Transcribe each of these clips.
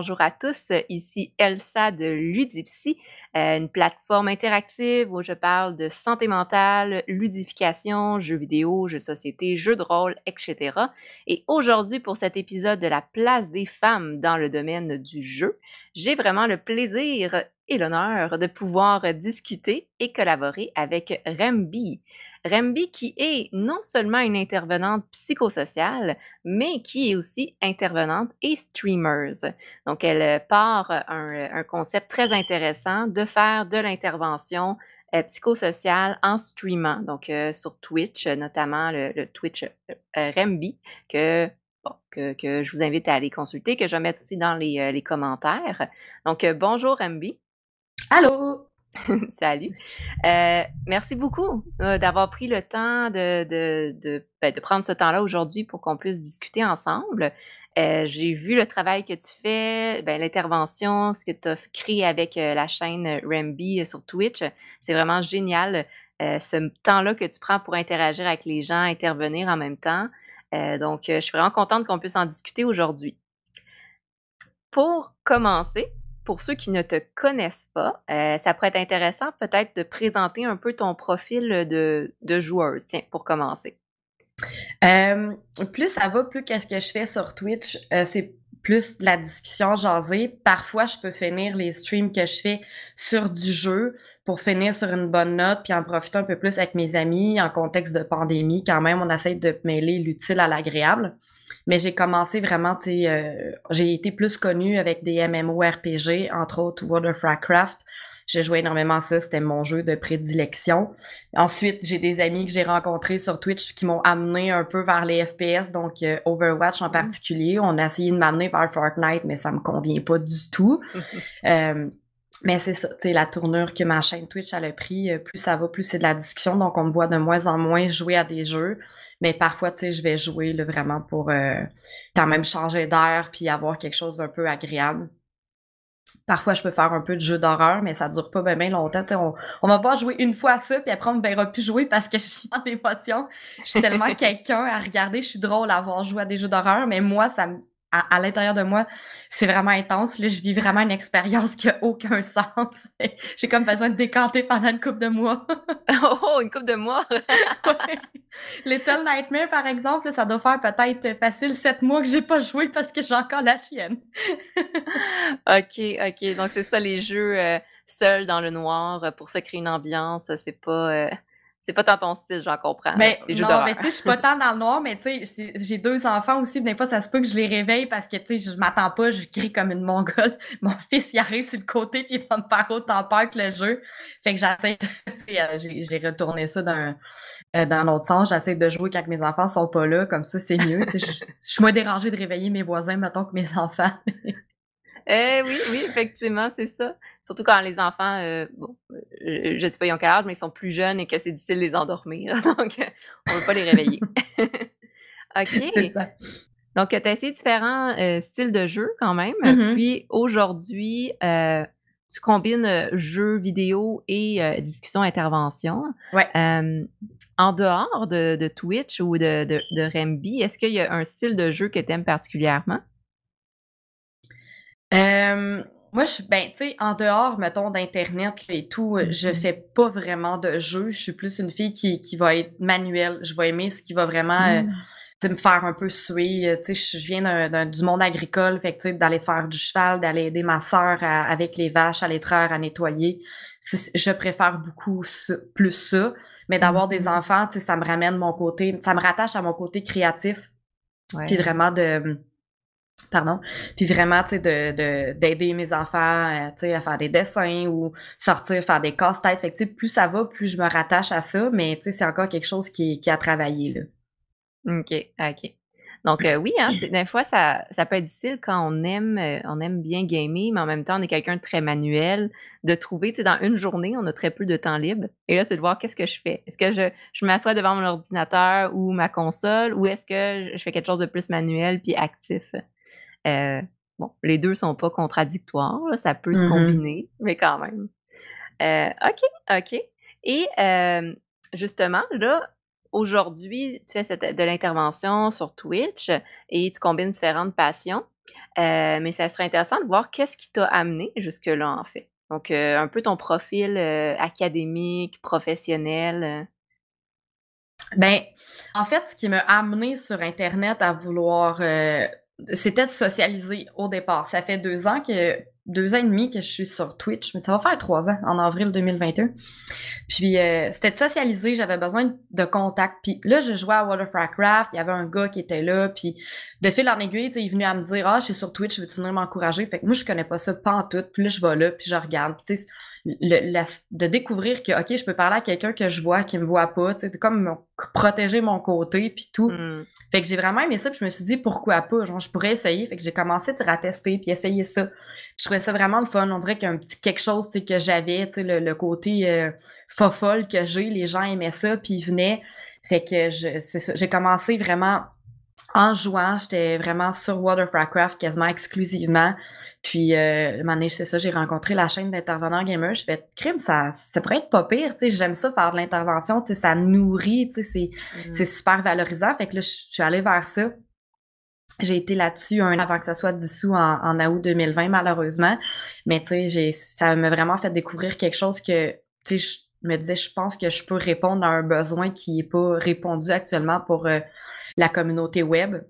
Bonjour à tous, ici Elsa de Ludipsy, euh, une plateforme interactive où je parle de santé mentale, ludification, jeux vidéo, jeux société, jeux de rôle, etc. Et aujourd'hui, pour cet épisode de la place des femmes dans le domaine du jeu, j'ai vraiment le plaisir et l'honneur de pouvoir discuter et collaborer avec Rembi. Rembi qui est non seulement une intervenante psychosociale, mais qui est aussi intervenante et streamer. Donc, elle part un, concept très intéressant de faire de l'intervention euh, psychosociale en streamant, donc euh, sur Twitch, notamment le, Twitch euh, Rembi, que que, que, je vous invite à aller consulter, que je vais mettre aussi dans les, les commentaires. Donc, bonjour Rembi. Allô! Salut. Euh, merci beaucoup euh, d'avoir pris le temps de, de, de, ben, de prendre ce temps-là aujourd'hui pour qu'on puisse discuter ensemble. Euh, j'ai vu le travail que tu fais, ben, l'intervention, ce que tu as créé avec la chaîne Ramby sur Twitch. C'est vraiment génial. ce temps-là que tu prends pour interagir avec les gens, intervenir en même temps. donc, je suis vraiment contente qu'on puisse en discuter aujourd'hui. Pour commencer, pour ceux qui ne te connaissent pas, euh, ça pourrait être intéressant peut-être de présenter un peu ton profil de, de joueuse, tiens, pour commencer. Euh, plus ça va, plus qu'est-ce que je fais sur Twitch, euh, c'est plus de la discussion jasée. Parfois, je peux finir les streams que je fais sur du jeu pour finir sur une bonne note, puis en profiter un peu plus avec mes amis en contexte de pandémie. Quand même, on essaie de mêler l'utile à l'agréable. Mais j'ai commencé vraiment, tu euh, j'ai été plus connue avec des MMORPG, entre autres World of Warcraft. J'ai joué énormément à ça, c'était mon jeu de prédilection. Ensuite, j'ai des amis que j'ai rencontrés sur Twitch qui m'ont amené un peu vers les FPS, donc euh, Overwatch en mm. particulier. On a essayé de m'amener vers Fortnite, mais ça me convient pas du tout. euh, mais c'est ça, tu sais, la tournure que ma chaîne Twitch a pris, euh, plus ça va, plus c'est de la discussion. Donc, on me voit de moins en moins jouer à des jeux. Mais parfois, tu sais, je vais jouer là, vraiment pour euh, quand même changer d'air puis avoir quelque chose d'un peu agréable. Parfois, je peux faire un peu de jeu d'horreur, mais ça dure pas bien, longtemps. On, on va pas jouer une fois ça, puis après, on me verra plus jouer parce que je suis en émotion. Je suis tellement quelqu'un à regarder. Je suis drôle à avoir joué à des jeux d'horreur, mais moi, ça me à, l'intérieur de moi, c'est vraiment intense. Là, je vis vraiment une expérience qui a aucun sens. J'ai comme besoin de décanter pendant une coupe de mois. oh, une coupe de mois! ouais. Little Nightmare, par exemple, ça doit faire peut-être facile sept mois que j'ai pas joué parce que j'ai encore la chienne. ok, ok. Donc, c'est ça, les jeux euh, seuls dans le noir pour se créer une ambiance. C'est pas... Euh, c'est pas tant ton style, j'en comprends. Mais non, mais tu sais, je suis pas tant dans le noir, mais tu sais, j'ai deux enfants aussi, des fois, ça se peut que je les réveille parce que, tu sais, je m'attends pas, je crie comme une mongole. Mon fils, il arrive sur le côté puis il va me faire autant peur que le jeu. Fait que j'essaie euh, j'ai retourné ça dans, euh, dans l'autre sens. J'essaie de jouer quand mes enfants sont pas là, comme ça, c'est mieux. je suis moins dérangée de réveiller mes voisins, mettons, que mes enfants. Eh oui, oui, effectivement, c'est ça. Surtout quand les enfants, euh, bon, euh, je ne sais pas ils ont quel âge, mais ils sont plus jeunes et que c'est difficile de les endormir. Donc, euh, on ne veut pas les réveiller. OK. C'est ça. Donc, tu as essayé différents styles de jeu quand même. Mm-hmm. Puis aujourd'hui, tu combines jeux vidéo et discussion intervention. Ouais. en dehors de, Twitch ou de, de, de Remby, est-ce qu'il y a un style de jeu que tu aimes particulièrement? Euh, moi, je ben, tu sais, en dehors, mettons, d'Internet et tout, euh, je mm-hmm. fais pas vraiment de jeu. Je suis plus une fille qui, qui va être manuelle. Je vais aimer ce qui va vraiment euh, mm. me faire un peu suer. Tu sais, je viens d'un, du monde agricole, fait que, tu sais, d'aller faire du cheval, d'aller aider ma sœur avec les vaches à l'étreur, à nettoyer. Je préfère beaucoup plus ça. Mais d'avoir des mm-hmm. enfants, tu sais, ça me ramène mon côté, ça me rattache à mon côté créatif. Puis vraiment de pardon? Puis vraiment tu sais de d'aider mes enfants euh, tu sais à faire des dessins ou sortir faire des casse-têtes. Fait que plus ça va plus je me rattache à ça mais tu sais c'est encore quelque chose qui qui a travaillé là. Ok ok. Donc euh, oui hein des fois ça ça peut être difficile quand on aime euh, on aime bien gamer mais en même temps on est quelqu'un de très manuel. De trouver tu sais dans une journée on a très peu de temps libre. Et là c'est de voir qu'est-ce que je fais. Est-ce que je je m'assois devant mon ordinateur ou ma console ou est-ce que je fais quelque chose de plus manuel puis actif? Euh, bon, les deux sont pas contradictoires, ça peut se mmh combiner, mais quand même. Euh, OK, OK. Et euh, justement, là, aujourd'hui, tu fais de l'intervention sur Twitch et tu combines différentes passions. Euh, mais ça serait intéressant de voir qu'est-ce qui t'a amené jusque-là, en fait. Donc, un peu ton profil académique, professionnel. Ben, en fait, ce qui m'a amené sur Internet à vouloir, c'était de socialiser au départ. Ça fait deux ans que deux ans et demi que je suis sur Twitch, mais ça va faire trois ans, en avril 2021. Puis euh, c'était de socialiser, j'avais besoin de contact. Puis là, je jouais à World of Warcraft, il y avait un gars qui était là, puis de fil en aiguille, il est venu à me dire « Ah, je suis sur Twitch, veux-tu venir m'encourager? » Fait que moi, je connais pas ça, pas en tout. Puis là, je vais là, puis je regarde. Le, de découvrir que, OK, je peux parler à quelqu'un que je vois, qui me voit pas, tu sais, comme protéger mon côté, puis tout. Mm. Fait que j'ai vraiment aimé ça, puis je me suis dit, pourquoi pas? Genre, je pourrais essayer. Fait que j'ai commencé à tester, puis essayer ça. Je trouvais ça vraiment le fun. On dirait qu'il y a un petit quelque chose, sais, que j'avais, tu sais, le, côté euh, fofolle que j'ai. Les gens aimaient ça, puis ils venaient. Fait que c'est. J'ai commencé vraiment en jouant. J'étais vraiment sur World of Warcraft quasiment exclusivement. Puis, euh, un c'est ça, j'ai rencontré la chaîne d'intervenants gamers. Je fais, crime, ça, ça pourrait être pas pire, tu sais, j'aime ça faire de l'intervention, tu sais, ça nourrit, tu sais, c'est, c'est mm. super valorisant. Fait que là, je suis allée vers ça. J'ai été là-dessus un an avant que ça soit dissous en, en août 2020, malheureusement. Mais, tu sais, j'ai, ça m'a vraiment fait découvrir quelque chose que, tu sais, je me disais, je pense que je peux répondre à un besoin qui n'est pas répondu actuellement pour euh, la communauté web.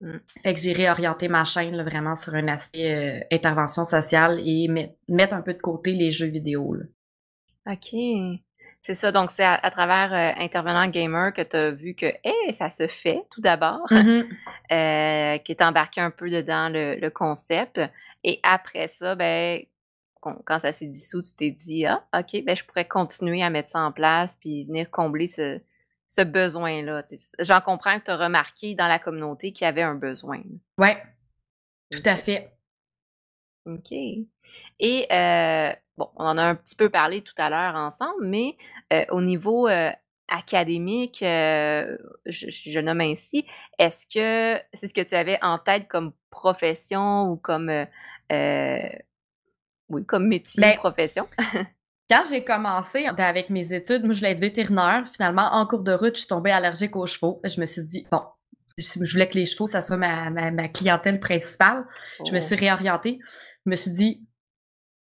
Mm. Fait que j'ai réorienté ma chaîne vraiment sur un aspect euh, intervention sociale et mettre un peu de côté les jeux vidéo. OK. C'est ça, donc c'est à, travers euh, Intervenant Gamer que tu as vu que hey, ça se fait tout d'abord, mm-hmm. euh, qui est embarqué un peu dedans le, concept. Et après ça, ben, quand ça s'est dissous, tu t'es dit Ah, OK, ben je pourrais continuer à mettre ça en place puis venir combler ce, ce besoin-là. J'en comprends que tu as remarqué dans la communauté qu'il y avait un besoin. Oui, tout à fait. OK. Et euh, bon, on en a un petit peu parlé tout à l'heure ensemble, mais euh, au niveau euh, académique, je, je, nomme ainsi, est-ce que c'est ce que tu avais en tête comme profession ou comme oui, comme métier, ben, profession? Quand j'ai commencé avec mes études, moi, je voulais être vétérinaire. Finalement, en cours de route, je suis tombée allergique aux chevaux. Je me suis dit, bon, je voulais que les chevaux, ça soit ma, ma, clientèle principale. Je me oh. suis réorientée. Je me suis dit,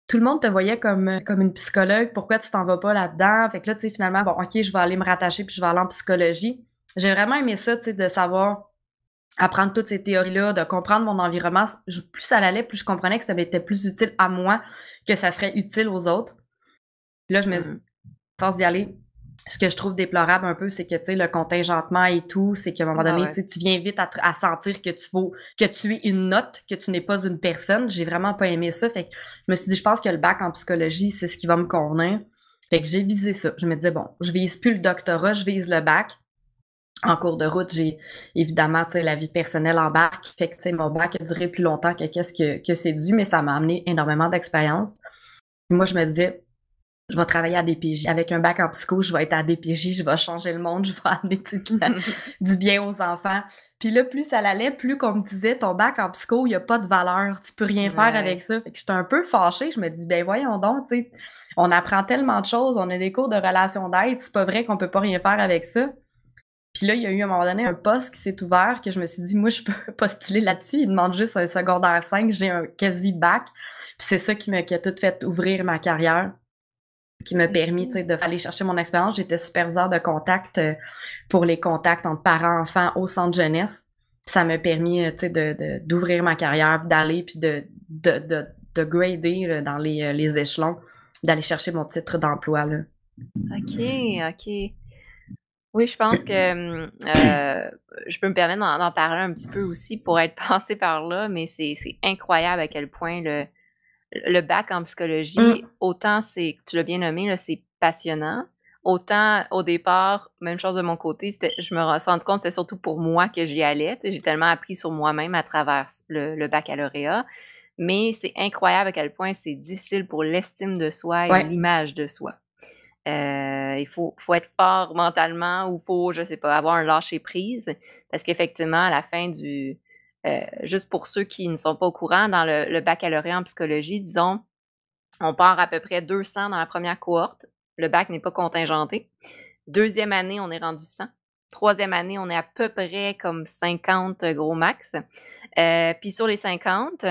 tout le monde te voyait comme, comme une psychologue. Pourquoi tu t'en vas pas là-dedans? Fait que là, tu sais, finalement, bon, OK, je vais aller me rattacher puis je vais aller en psychologie. J'ai vraiment aimé ça, tu sais, de savoir apprendre toutes ces théories-là, de comprendre mon environnement. Plus ça allait, plus je comprenais que ça été plus utile à moi que ça serait utile aux autres là, je me mmh force d'y aller. Ce que je trouve déplorable un peu, c'est que, tu sais, le contingentement et tout, c'est qu'à un moment donné, tu viens vite à, sentir que tu vaux, que tu es une note, que tu n'es pas une personne. J'ai vraiment pas aimé ça. Fait que je me suis dit, je pense que le bac en psychologie, c'est ce qui va me convenir. Fait que j'ai visé ça. Je me disais, bon, je vise plus le doctorat, je vise le bac. En cours de route, j'ai évidemment, tu sais, la vie personnelle en bac. Fait que, tu sais, mon bac a duré plus longtemps que qu'est-ce que, que c'est dû, mais ça m'a amené énormément d'expérience. Moi, je me disais, je vais travailler à DPJ. Avec un bac en psycho, je vais être à DPJ, je vais changer le monde, je vais amener du bien aux enfants. Puis là, plus ça allait, plus comme me disait, ton bac en psycho, il n'y a pas de valeur, tu peux rien faire avec ça. Fait que j'étais un peu fâchée, je me dis, ben voyons donc, tu sais, on apprend tellement de choses, on a des cours de relations d'aide, c'est pas vrai qu'on peut pas rien faire avec ça. Puis là, il y a eu à un moment donné un poste qui s'est ouvert que je me suis dit, moi, je peux postuler là-dessus. Il demande juste un secondaire 5, j'ai un quasi bac. Puis c'est ça qui m'a qui a tout fait ouvrir ma carrière qui m'a permis d'aller chercher mon expérience. J'étais superviseur de contact euh, pour les contacts entre parents-enfants au centre jeunesse. ça m'a permis euh, d'ouvrir ma carrière, d'aller puis de, de, de, de grader dans les, euh, les échelons, d'aller chercher mon titre d'emploi. OK, OK. Oui, je pense que je peux me permettre d'en parler un petit peu aussi pour être passé par là, mais c'est incroyable à quel point le, le bac en psychologie, mm. autant c'est, tu l'as bien nommé, c'est passionnant. Autant au départ, même chose de mon côté, je me suis rendu compte que c'était surtout pour moi que j'y allais. J'ai tellement appris sur moi-même à travers le, baccalauréat. Mais c'est incroyable à quel point c'est difficile pour l'estime de soi et l'image de soi. Euh, il faut, faut être fort mentalement ou faut, je sais pas, avoir un lâcher prise. Parce qu'effectivement, à la fin du, euh, juste pour ceux qui ne sont pas au courant, dans le, baccalauréat en psychologie, disons, on part à peu près 200 dans la première cohorte. Le bac n'est pas contingenté. Deuxième année, on est rendu 100. Troisième année, on est à peu près comme 50 gros max. Euh, puis sur les 50,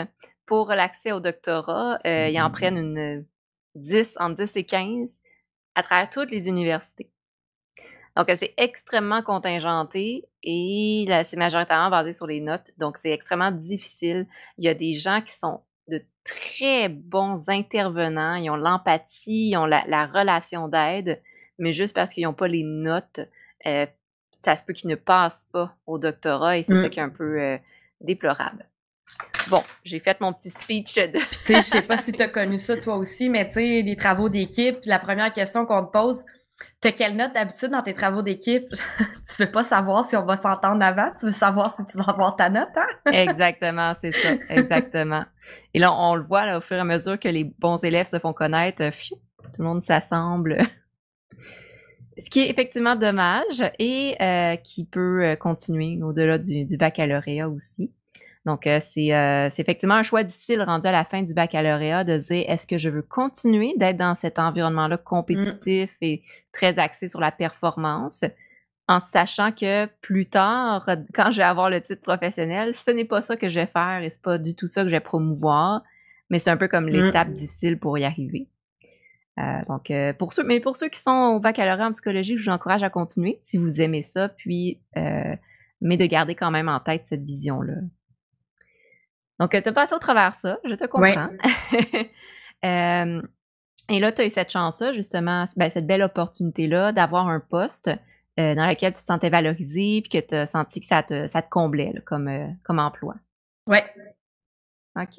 pour l'accès au doctorat, euh, ils en prennent une 10, entre 10 et 15 à travers toutes les universités. Donc, c'est extrêmement contingenté et c'est majoritairement basé sur les notes. Donc, c'est extrêmement difficile. Il y a des gens qui sont de très bons intervenants, ils ont l'empathie, ils ont la, relation d'aide, mais juste parce qu'ils n'ont pas les notes, euh, ça se peut qu'ils ne passent pas au doctorat et c'est ça mmh. qui est un peu euh, déplorable. Bon, j'ai fait mon petit speech de. tu sais, je sais pas si tu as connu ça toi aussi, mais tu sais, les travaux d'équipe, la première question qu'on te pose, T'as quelle note d'habitude dans tes travaux d'équipe? tu veux pas savoir si on va s'entendre avant, tu veux savoir si tu vas avoir ta note, hein? exactement, c'est ça, exactement. Et là, on le voit là, au fur et à mesure que les bons élèves se font connaître, tout le monde s'assemble. Ce qui est effectivement dommage et euh, qui peut euh, continuer au-delà du baccalauréat aussi. Donc, euh, euh, c'est effectivement un choix difficile rendu à la fin du baccalauréat de dire est-ce que je veux continuer d'être dans cet environnement-là compétitif et très axé sur la performance, en sachant que plus tard, quand je vais avoir le titre professionnel, ce n'est pas ça que je vais faire et c'est pas du tout ça que je vais promouvoir, mais c'est un peu comme mm. l'étape difficile pour y arriver. Euh, donc, pour ceux, mais pour ceux qui sont au baccalauréat en psychologie, je vous encourage à continuer si vous aimez ça, puis, mais de garder quand même en tête cette vision-là. Donc, tu as passé au travers ça, je te comprends. Euh, et là, tu as eu cette chance-là, justement, ben, cette belle opportunité-là d'avoir un poste euh, dans lequel tu te sentais valorisé puis que tu as senti que ça te, ça te comblait comme, euh, comme emploi. Ouais. OK.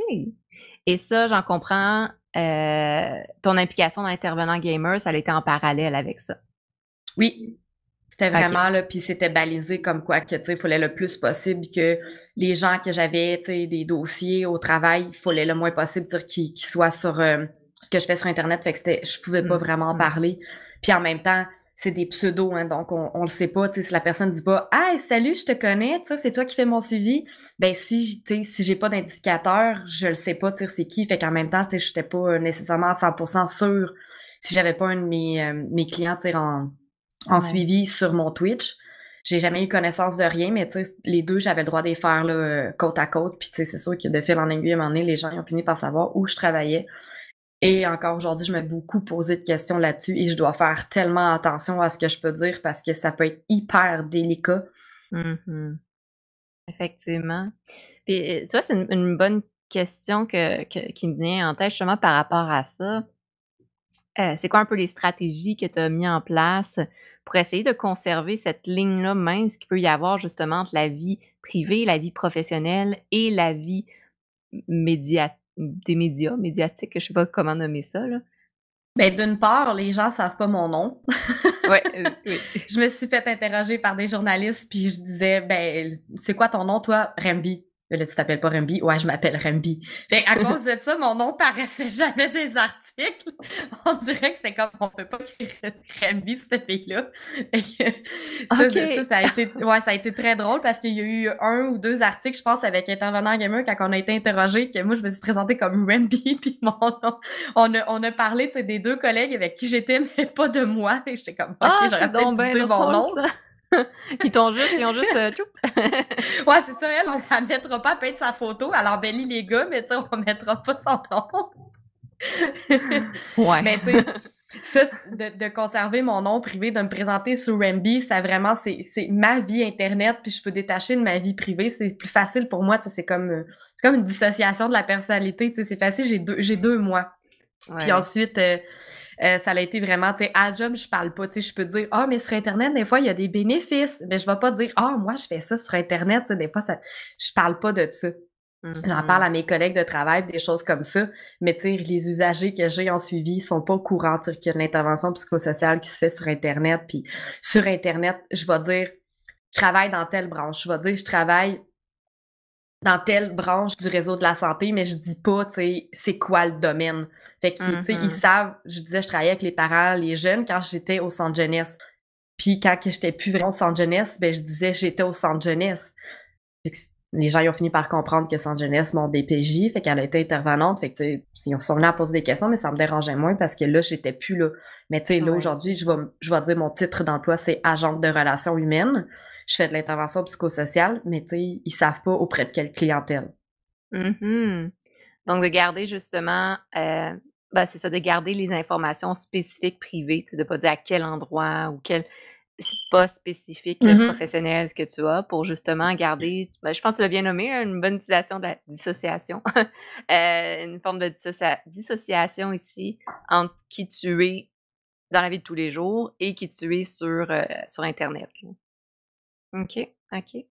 Et ça, j'en comprends, ton implication dans l'intervenant gamer, ça a été en parallèle avec ça. Oui, c'était vraiment là, puis c'était balisé comme quoi que tu sais, il fallait le plus possible que les gens que j'avais, tu sais, des dossiers au travail, il fallait le moins possible dire qu'ils soient sur euh, ce que je fais sur internet, fait que c'était, je pouvais pas mmh, vraiment en mmh. parler. Puis en même temps, c'est des pseudos, hein, donc on, on le sait pas, tu sais, si la personne dit pas, hey salut, je te connais, tu sais, c'est toi qui fais mon suivi, ben si, tu sais, si j'ai pas d'indicateur, je le sais pas, tu sais, c'est qui, fait qu'en même temps, tu sais, j'étais pas nécessairement à 100% sûr si j'avais pas un de mes, euh, mes clients, tu sais, en suivi sur mon Twitch. J'ai jamais eu connaissance de rien, mais tu les deux, j'avais le droit de les faire là, euh, côte à côte. Puis tu sais, c'est sûr que de fil en aiguille, à un moment donné, les gens ont fini par savoir où je travaillais. Et encore aujourd'hui, je m'ai beaucoup posé de questions là-dessus et je dois faire tellement attention à ce que je peux dire parce que ça peut être hyper délicat. Mm-hmm. Effectivement. Puis, ça, c'est une, bonne question que, qui me venait en tête justement par rapport à ça. Euh, c'est quoi un peu les stratégies que tu as mis en place pour essayer de conserver cette ligne-là mince qu'il peut y avoir justement entre la vie privée, la vie professionnelle et la vie média des médias, médiatiques, je sais pas comment nommer ça. Là. Ben, d'une part, les gens savent pas mon nom. ouais, euh, oui. Je me suis fait interroger par des journalistes, puis je disais, ben, c'est quoi ton nom, toi? Rembi. Là, tu t'appelles pas Rembi? Ouais, je m'appelle Rembi. Fait à cause de ça, mon nom paraissait jamais des articles. On dirait que c'est comme, on peut pas écrire Rembi, cette fille-là. Ça, ça, ça, a été, ouais, ça a été très drôle parce qu'il y a eu un ou deux articles, je pense, avec Intervenant Gamer quand on a été interrogé, que moi, je me suis présentée comme Rembi, puis mon nom. On a, on a parlé, des deux collègues avec qui j'étais, mais pas de moi. Et j'étais comme, OK, ah, j'aurais peut-être dire mon nom. ils t'ont juste, ils ont juste, euh, ouais, c'est ça, elle, on la mettra pas à peindre sa photo, elle embellit les gars, mais tu on mettra pas son nom. ouais. Mais tu sais, ça, de, de, conserver mon nom privé, de me présenter sur Rambi, ça vraiment, c'est, ma vie Internet, puis je peux détacher de ma vie privée. C'est plus facile pour moi, tu sais, c'est comme, euh, c'est comme une dissociation de la personnalité, tu sais, c'est facile, j'ai deux, deux mois. Puis ensuite, euh, euh, ça a été vraiment, tu sais, à job, je parle pas, tu sais, je peux dire, ah, mais sur Internet, des fois, il y a des bénéfices. Mais je vais pas dire, ah, moi, je fais ça sur Internet, tu sais, des fois, ça, je parle pas de ça. J'en mm-hmm. parle à mes collègues de travail, des choses comme ça. Mais tu sais, les usagers que j'ai en suivi sont pas au courant qu'il y a de l'intervention psychosociale qui se fait sur Internet. Puis sur Internet, je vais dire, je travaille dans telle branche. Je vais dire, je travaille dans telle branche du réseau de la santé, mais je dis pas, tu sais, c'est quoi le domaine. Fait qu'ils, tu sais, ils mm-hmm. savent, je disais, je travaillais avec les parents, les jeunes quand j'étais au centre jeunesse. Puis quand j'étais plus vraiment au centre jeunesse, ben je disais j'étais au centre jeunesse. les gens ils ont fini par comprendre que Sans Jeunesse, mon DPJ, fait qu'elle a été intervenante, fait que ils sont venus à poser des questions, mais ça me dérangeait moins parce que là, j'étais plus là. Mais tu sais, là, aujourd'hui, je vais, je vais dire mon titre d'emploi, c'est agente de relations humaines. Je fais de l'intervention psychosociale, mais tu sais, ils savent pas auprès de quelle clientèle. Mm Donc, de garder justement, euh, ben, c'est ça, de garder les informations spécifiques privées, de pas dire à quel endroit ou quel pas spécifique mm-hmm. professionnel ce que tu as pour justement garder, ben, je pense que tu l'as bien nommé, une bonne utilisation de la dissociation, euh, une forme de dissociation ici entre qui tu es dans la vie de tous les jours et qui tu es sur, euh, sur Internet. OK, OK.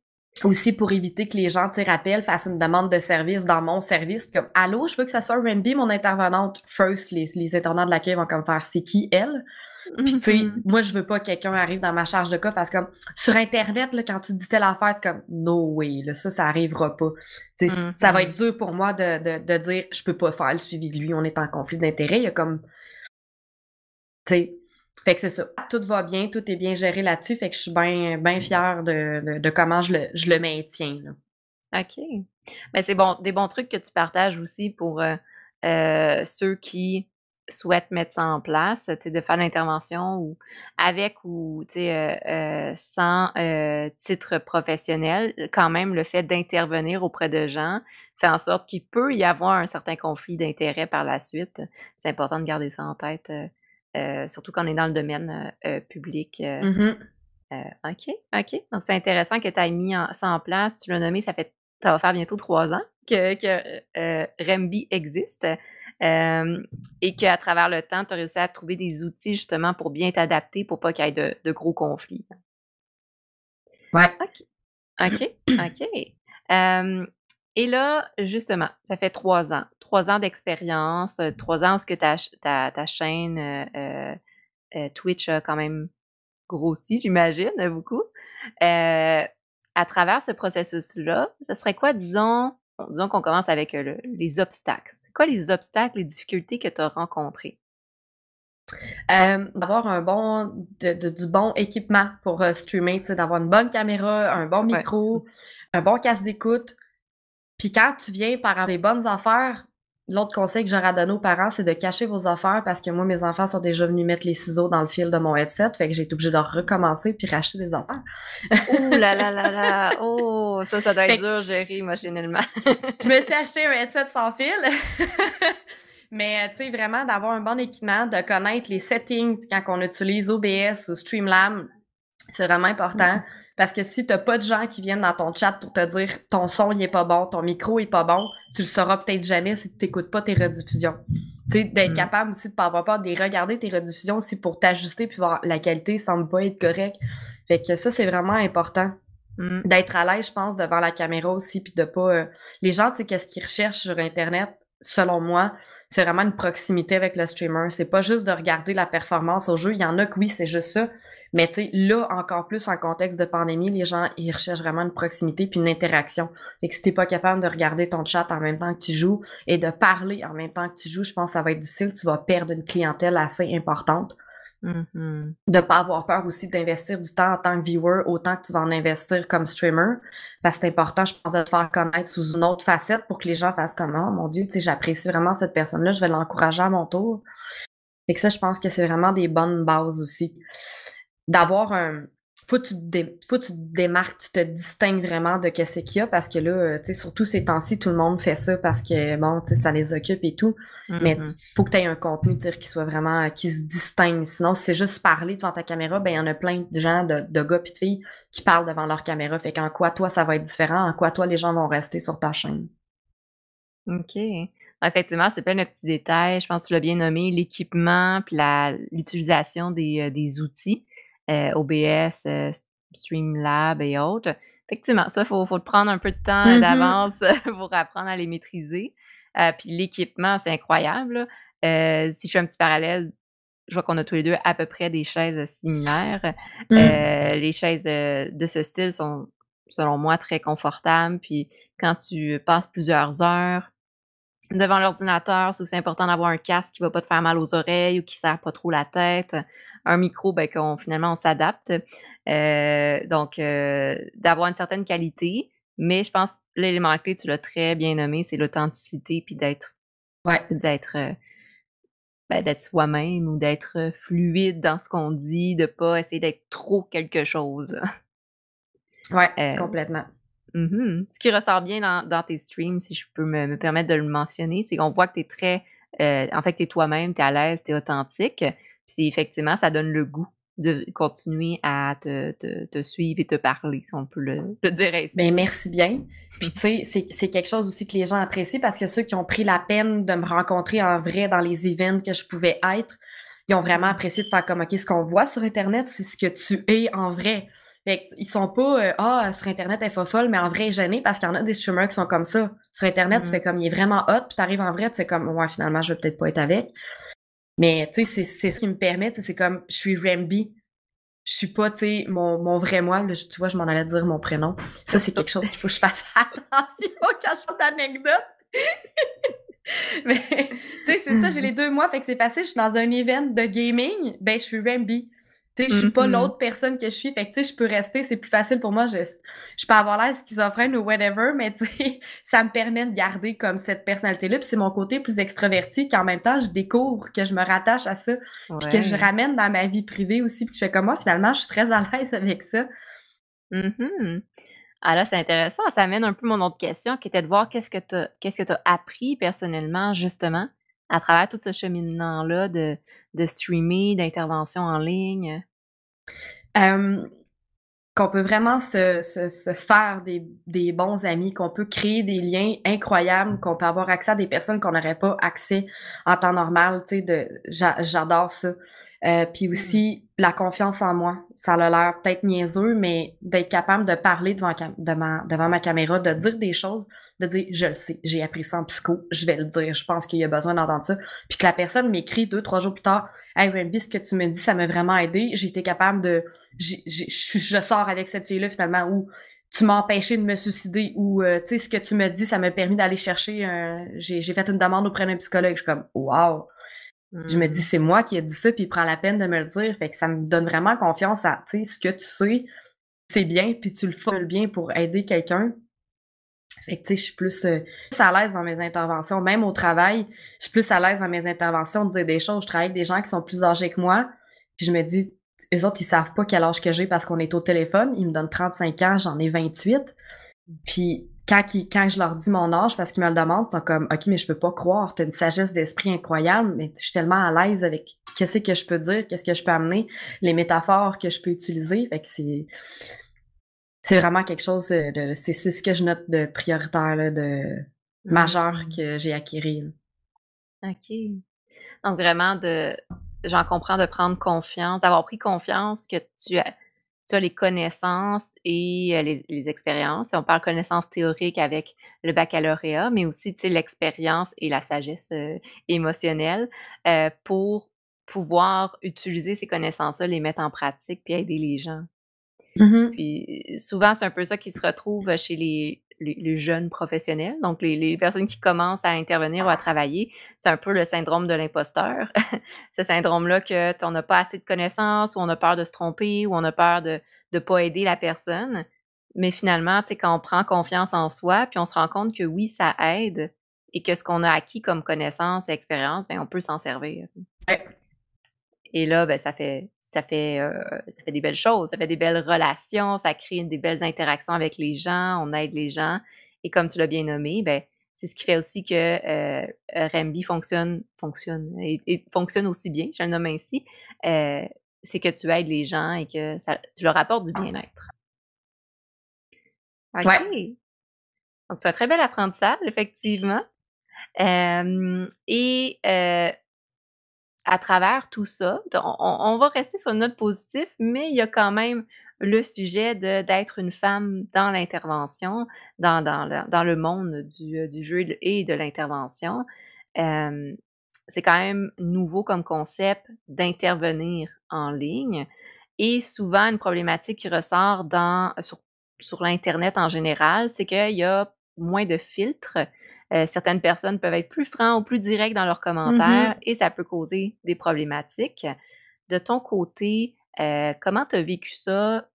Aussi pour éviter que les gens, tu rappellent, fassent une demande de service dans mon service. Puis comme, allô, je veux que ça soit Ramby, mon intervenante. First, les, les internats de l'accueil vont comme faire, c'est qui elle? Puis, tu sais, mm-hmm. moi, je veux pas que quelqu'un arrive dans ma charge de cas parce que, comme, sur Internet, là, quand tu dis telle affaire, c'est comme, no way, là, ça, ça arrivera pas. Tu sais, ça va mm-hmm. être dur pour moi de, de, de dire, je peux pas faire le suivi de lui, on est en conflit d'intérêt. Il y a comme, tu sais, fait que c'est ça. Tout va bien, tout est bien géré là-dessus. Fait que je suis bien ben fière de, de, comment je le, je le maintiens. OK. Mais ben, c'est bon, des bons trucs que tu partages aussi pour euh, euh, ceux qui souhaitent mettre ça en place, de faire l'intervention ou avec ou euh, sans titre professionnel, quand même le fait d'intervenir auprès de gens fait en sorte qu'il peut y avoir un certain conflit d'intérêt par la suite. C'est important de garder ça en tête euh, surtout quand on est dans le domaine euh, euh, public. Mmh OK, OK. Donc, c'est intéressant que tu aies mis ça en place. Tu l'as nommé, ça fait ça va faire bientôt trois ans que, que Remby existe. et qu'à travers le temps, tu as réussi à trouver des outils justement pour bien t'adapter pour pas qu'il y ait de, gros conflits. Ouais. OK. OK. OK. Et là, justement, ça fait trois ans trois ans d'expérience, euh, trois ans où ce que ta, ta, chaîne euh, euh, Twitch a quand même grossi, j'imagine, beaucoup. à travers ce processus-là, ce serait quoi, disons, disons qu'on commence avec les obstacles. C'est quoi les obstacles, les difficultés que tu as rencontrées? d'avoir un bon du bon équipement pour streamer, d'avoir une bonne caméra, un bon micro, un bon casque d'écoute. Puis quand tu viens par des bonnes affaires, L'autre conseil que j'aurais à donner aux parents, c'est de cacher vos affaires parce que moi, mes enfants sont déjà venus mettre les ciseaux dans le fil de mon headset, fait que j'ai été obligée de recommencer puis racheter des affaires. Ouh là là là là! Oh, ça, ça doit être dur à gérer émotionnellement. je me suis acheté un headset sans fil. Mais, tu sais, vraiment d'avoir un bon équipement, de connaître les settings quand on utilise OBS ou Streamlab, c'est vraiment important. Parce que si t'as pas de gens qui viennent dans ton chat pour te dire ton son il est pas bon, ton micro est pas bon, tu le sauras peut-être jamais si tu t'écoutes pas tes rediffusions. Tu sais, d'être mm. capable aussi de pas avoir peur de regarder tes rediffusions aussi pour t'ajuster puis voir la qualité semble pas être correcte. Fait que ça, c'est vraiment important. Mm. D'être à l'aise, je pense, devant la caméra aussi, puis de pas... Euh, les gens, tu sais, qu'est-ce qu'ils recherchent sur Internet, selon moi, c'est vraiment une proximité avec le streamer. C'est pas juste de regarder la performance au jeu. Il y en a que oui, c'est juste ça. Mais tu sais, là, encore plus en contexte de pandémie, les gens, ils recherchent vraiment une proximité puis une interaction. Fait que si t'es pas capable de regarder ton chat en même temps que tu joues et de parler en même temps que tu joues, je pense que ça va être difficile. Tu vas perdre une clientèle assez importante. Mm-hmm. De pas avoir peur aussi d'investir du temps en tant que viewer autant que tu vas en investir comme streamer. Parce que c'est important, je pense, de te faire connaître sous une autre facette pour que les gens fassent comme, oh mon Dieu, tu sais, j'apprécie vraiment cette personne-là, je vais l'encourager à mon tour. Et que ça, je pense que c'est vraiment des bonnes bases aussi. D'avoir un, faut que tu te, faut tu te démarques, tu te distingues vraiment de qu'est-ce qu'il y a parce que là, euh, tu sais, surtout ces temps-ci, tout le monde fait ça parce que, bon, tu sais, ça les occupe et tout. Mais mm-hmm. faut que tu aies un contenu, dire, qui soit vraiment, qui se distingue. Sinon, si c'est juste parler devant ta caméra, ben, il y en a plein de gens, de, de gars pis de filles qui parlent devant leur caméra. Fait qu'en quoi, toi, ça va être différent, en quoi, toi, les gens vont rester sur ta chaîne? OK. Effectivement, c'est plein de petits détails. Je pense que tu l'as bien nommé, l'équipement puis l'utilisation des, euh, des outils. Euh, OBS, euh, Streamlab et autres. Effectivement, ça, il faut, faut prendre un peu de temps mm-hmm. d'avance pour apprendre à les maîtriser. Euh, puis l'équipement, c'est incroyable. si je fais un petit parallèle, je vois qu'on a tous les deux à peu près des chaises similaires. Mm. les chaises de ce style sont, selon moi, très confortables. Puis quand tu passes plusieurs heures devant l'ordinateur, c'est aussi important d'avoir un casque qui va pas te faire mal aux oreilles ou qui sert pas trop la tête un micro, ben, qu'on finalement on s'adapte. Euh, donc, euh, d'avoir une certaine qualité, Mais je pense l'élément clé, tu l'as très bien nommé, c'est l'authenticité puis d'être Ouais. d'être euh, ben, d'être soi-même ou d'être fluide dans ce qu'on dit, de pas essayer d'être trop quelque chose. Ouais, Euh, complètement. mhm. Ce qui ressort bien dans, dans tes streams, si je peux me, me permettre de le mentionner, c'est qu'on voit que tu es très. euh, en fait, tu es toi-même, tu es à l'aise, tu es authentique. Puis effectivement, ça donne le goût de continuer à te, te- te suivre et te parler, si on peut le, le dire ainsi. Ben, merci bien. Puis, tu sais, c'est- quelque chose aussi que les gens apprécient parce que ceux qui ont pris la peine de me rencontrer en vrai dans les events que je pouvais être, ils ont vraiment apprécié de faire comme, OK, ce qu'on voit sur Internet, c'est ce que tu es en vrai. Fait ils sont pas, euh, ah, sur Internet, elle est folle, mais en vrai, gênée parce qu'il y en a des streamers qui sont comme ça. Sur Internet, tu Mhm. fais comme, il est vraiment hot, puis t'arrives en vrai, tu fais comme, ouais, finalement, je vais peut-être pas être avec. Mais, tu sais, c'est- ce qui me permet, tu sais, c'est comme, je suis Ramby. Je suis pas, tu sais, mon, mon vrai moi. Là, tu vois, je m'en allais dire mon prénom. Ça, c'est quelque chose qu'il faut que je fasse attention quand je fais d'anecdotes. Mais, tu sais, c'est ça, j'ai les deux mois, fait que c'est facile. Je suis dans un event de gaming, ben, je suis Ramby. Tu sais, je suis pas Mhm. l'autre personne que je suis. Fait que, tu sais, je peux rester, c'est plus facile pour moi. Je, je peux avoir l'air schizophrène ou whatever, mais tu sais, ça me permet de garder comme cette personnalité-là. Puis c'est mon côté plus extraverti qu'en même temps, je découvre que je me rattache à ça. Puis que je ramène dans ma vie privée aussi. Puis que je fais comme moi, finalement, je suis très à l'aise avec ça. Ah là, c'est intéressant. Ça amène un peu mon autre question, qui était de voir qu'est-ce que tu as, que tu appris personnellement, justement, à travers tout ce cheminement-là de, de streamer, d'intervention en ligne? Qu'on peut vraiment se, se, faire des, des bons amis, qu'on peut créer des liens incroyables, qu'on peut avoir accès à des personnes qu'on n'aurait pas accès en temps normal, tu sais, j'adore ça. Euh, puis aussi, la confiance en moi. Ça a l'air peut-être niaiseux, mais d'être capable de parler devant, devant, devant ma caméra, de dire des choses, de dire, je le sais, j'ai appris ça en psycho, je vais le dire, je pense qu'il y a besoin d'entendre ça. Puis que la personne m'écrit deux, trois jours plus tard, Hey Ramby, ce que tu me dis, ça m'a vraiment aidé. J'ai été capable de. Je je sors avec cette fille-là finalement où tu m'as empêché de me suicider ou euh, tu sais, ce que tu me dis, ça m'a permis d'aller chercher un. J'ai j'ai fait une demande auprès d'un psychologue. Je suis comme Je me dis, c'est moi qui ai dit ça, puis il prend la peine de me le dire. Fait que ça me donne vraiment confiance à, tu sais, ce que tu sais, c'est bien, puis tu le fais bien pour aider quelqu'un. Fait que, tu sais, je suis plus, euh, plus à l'aise dans mes interventions. Même au travail, je suis plus à l'aise dans mes interventions de dire des choses. Je travaille avec des gens qui sont plus âgés que moi, puis je me dis, eux autres, ils savent pas quel âge que j'ai parce qu'on est au téléphone. Ils me donnent 35 ans, j'en ai 28. Puis quand, ils- quand je leur dis mon âge, parce qu'ils me le demandent, ils sont comme, OK, mais je peux pas croire, t'as une sagesse d'esprit incroyable, mais je suis tellement à l'aise avec qu'est-ce que je peux dire, qu'est-ce que je peux amener, les métaphores que je peux utiliser. Fait que c'est, c'est vraiment quelque chose de, c'est, c'est ce que je note de prioritaire, là, de majeur Mhm. que j'ai acquis. OK. Donc vraiment de j'en comprends de prendre confiance, d'avoir pris confiance que tu as tu as les connaissances et euh, les, les expériences. On parle connaissances théoriques avec le baccalauréat, mais aussi l'expérience et la sagesse euh, émotionnelle euh, pour pouvoir utiliser ces connaissances-là, les mettre en pratique puis aider les gens. Mhm. Puis souvent, c'est un peu ça qui se retrouve chez les, les, les jeunes professionnels, donc les, les personnes qui commencent à intervenir ou à travailler. C'est un peu le syndrome de l'imposteur. Ce syndrome-là que on n'a pas assez de connaissances, ou on a peur de se tromper, ou on a peur de ne pas aider la personne. Mais finalement, tu sais, quand on prend confiance en soi, puis on se rend compte que oui, ça aide, et que ce qu'on a acquis comme connaissances et expérience, ben, on peut s'en servir. Ouais. Et là, ben, ça fait ça fait, euh, ça fait des belles choses, ça fait des belles relations, ça crée des belles interactions avec les gens, on aide les gens. Et comme tu l'as bien nommé, ben, c'est ce qui fait aussi que euh, Rambi fonctionne, fonctionne et, et fonctionne aussi bien, je le nomme ainsi. Euh, c'est que tu aides les gens et que ça, tu leur apportes du bien-être. OK. Ouais. Donc, c'est un très bel apprentissage, effectivement. Euh, et euh, à travers tout ça, on, va rester sur une note positive, mais il y a quand même le sujet d'être une femme dans l'intervention, dans, dans, le, dans le monde du, du jeu et de l'intervention. Euh, c'est quand même nouveau comme concept d'intervenir en ligne. Et souvent, une problématique qui ressort dans, sur, sur l'Internet en général, c'est qu'il y a moins de filtres. Euh, certaines personnes peuvent être plus francs ou plus directs dans leurs commentaires Mhm. et ça peut causer des problématiques. De ton côté, euh, comment tu as vécu ça?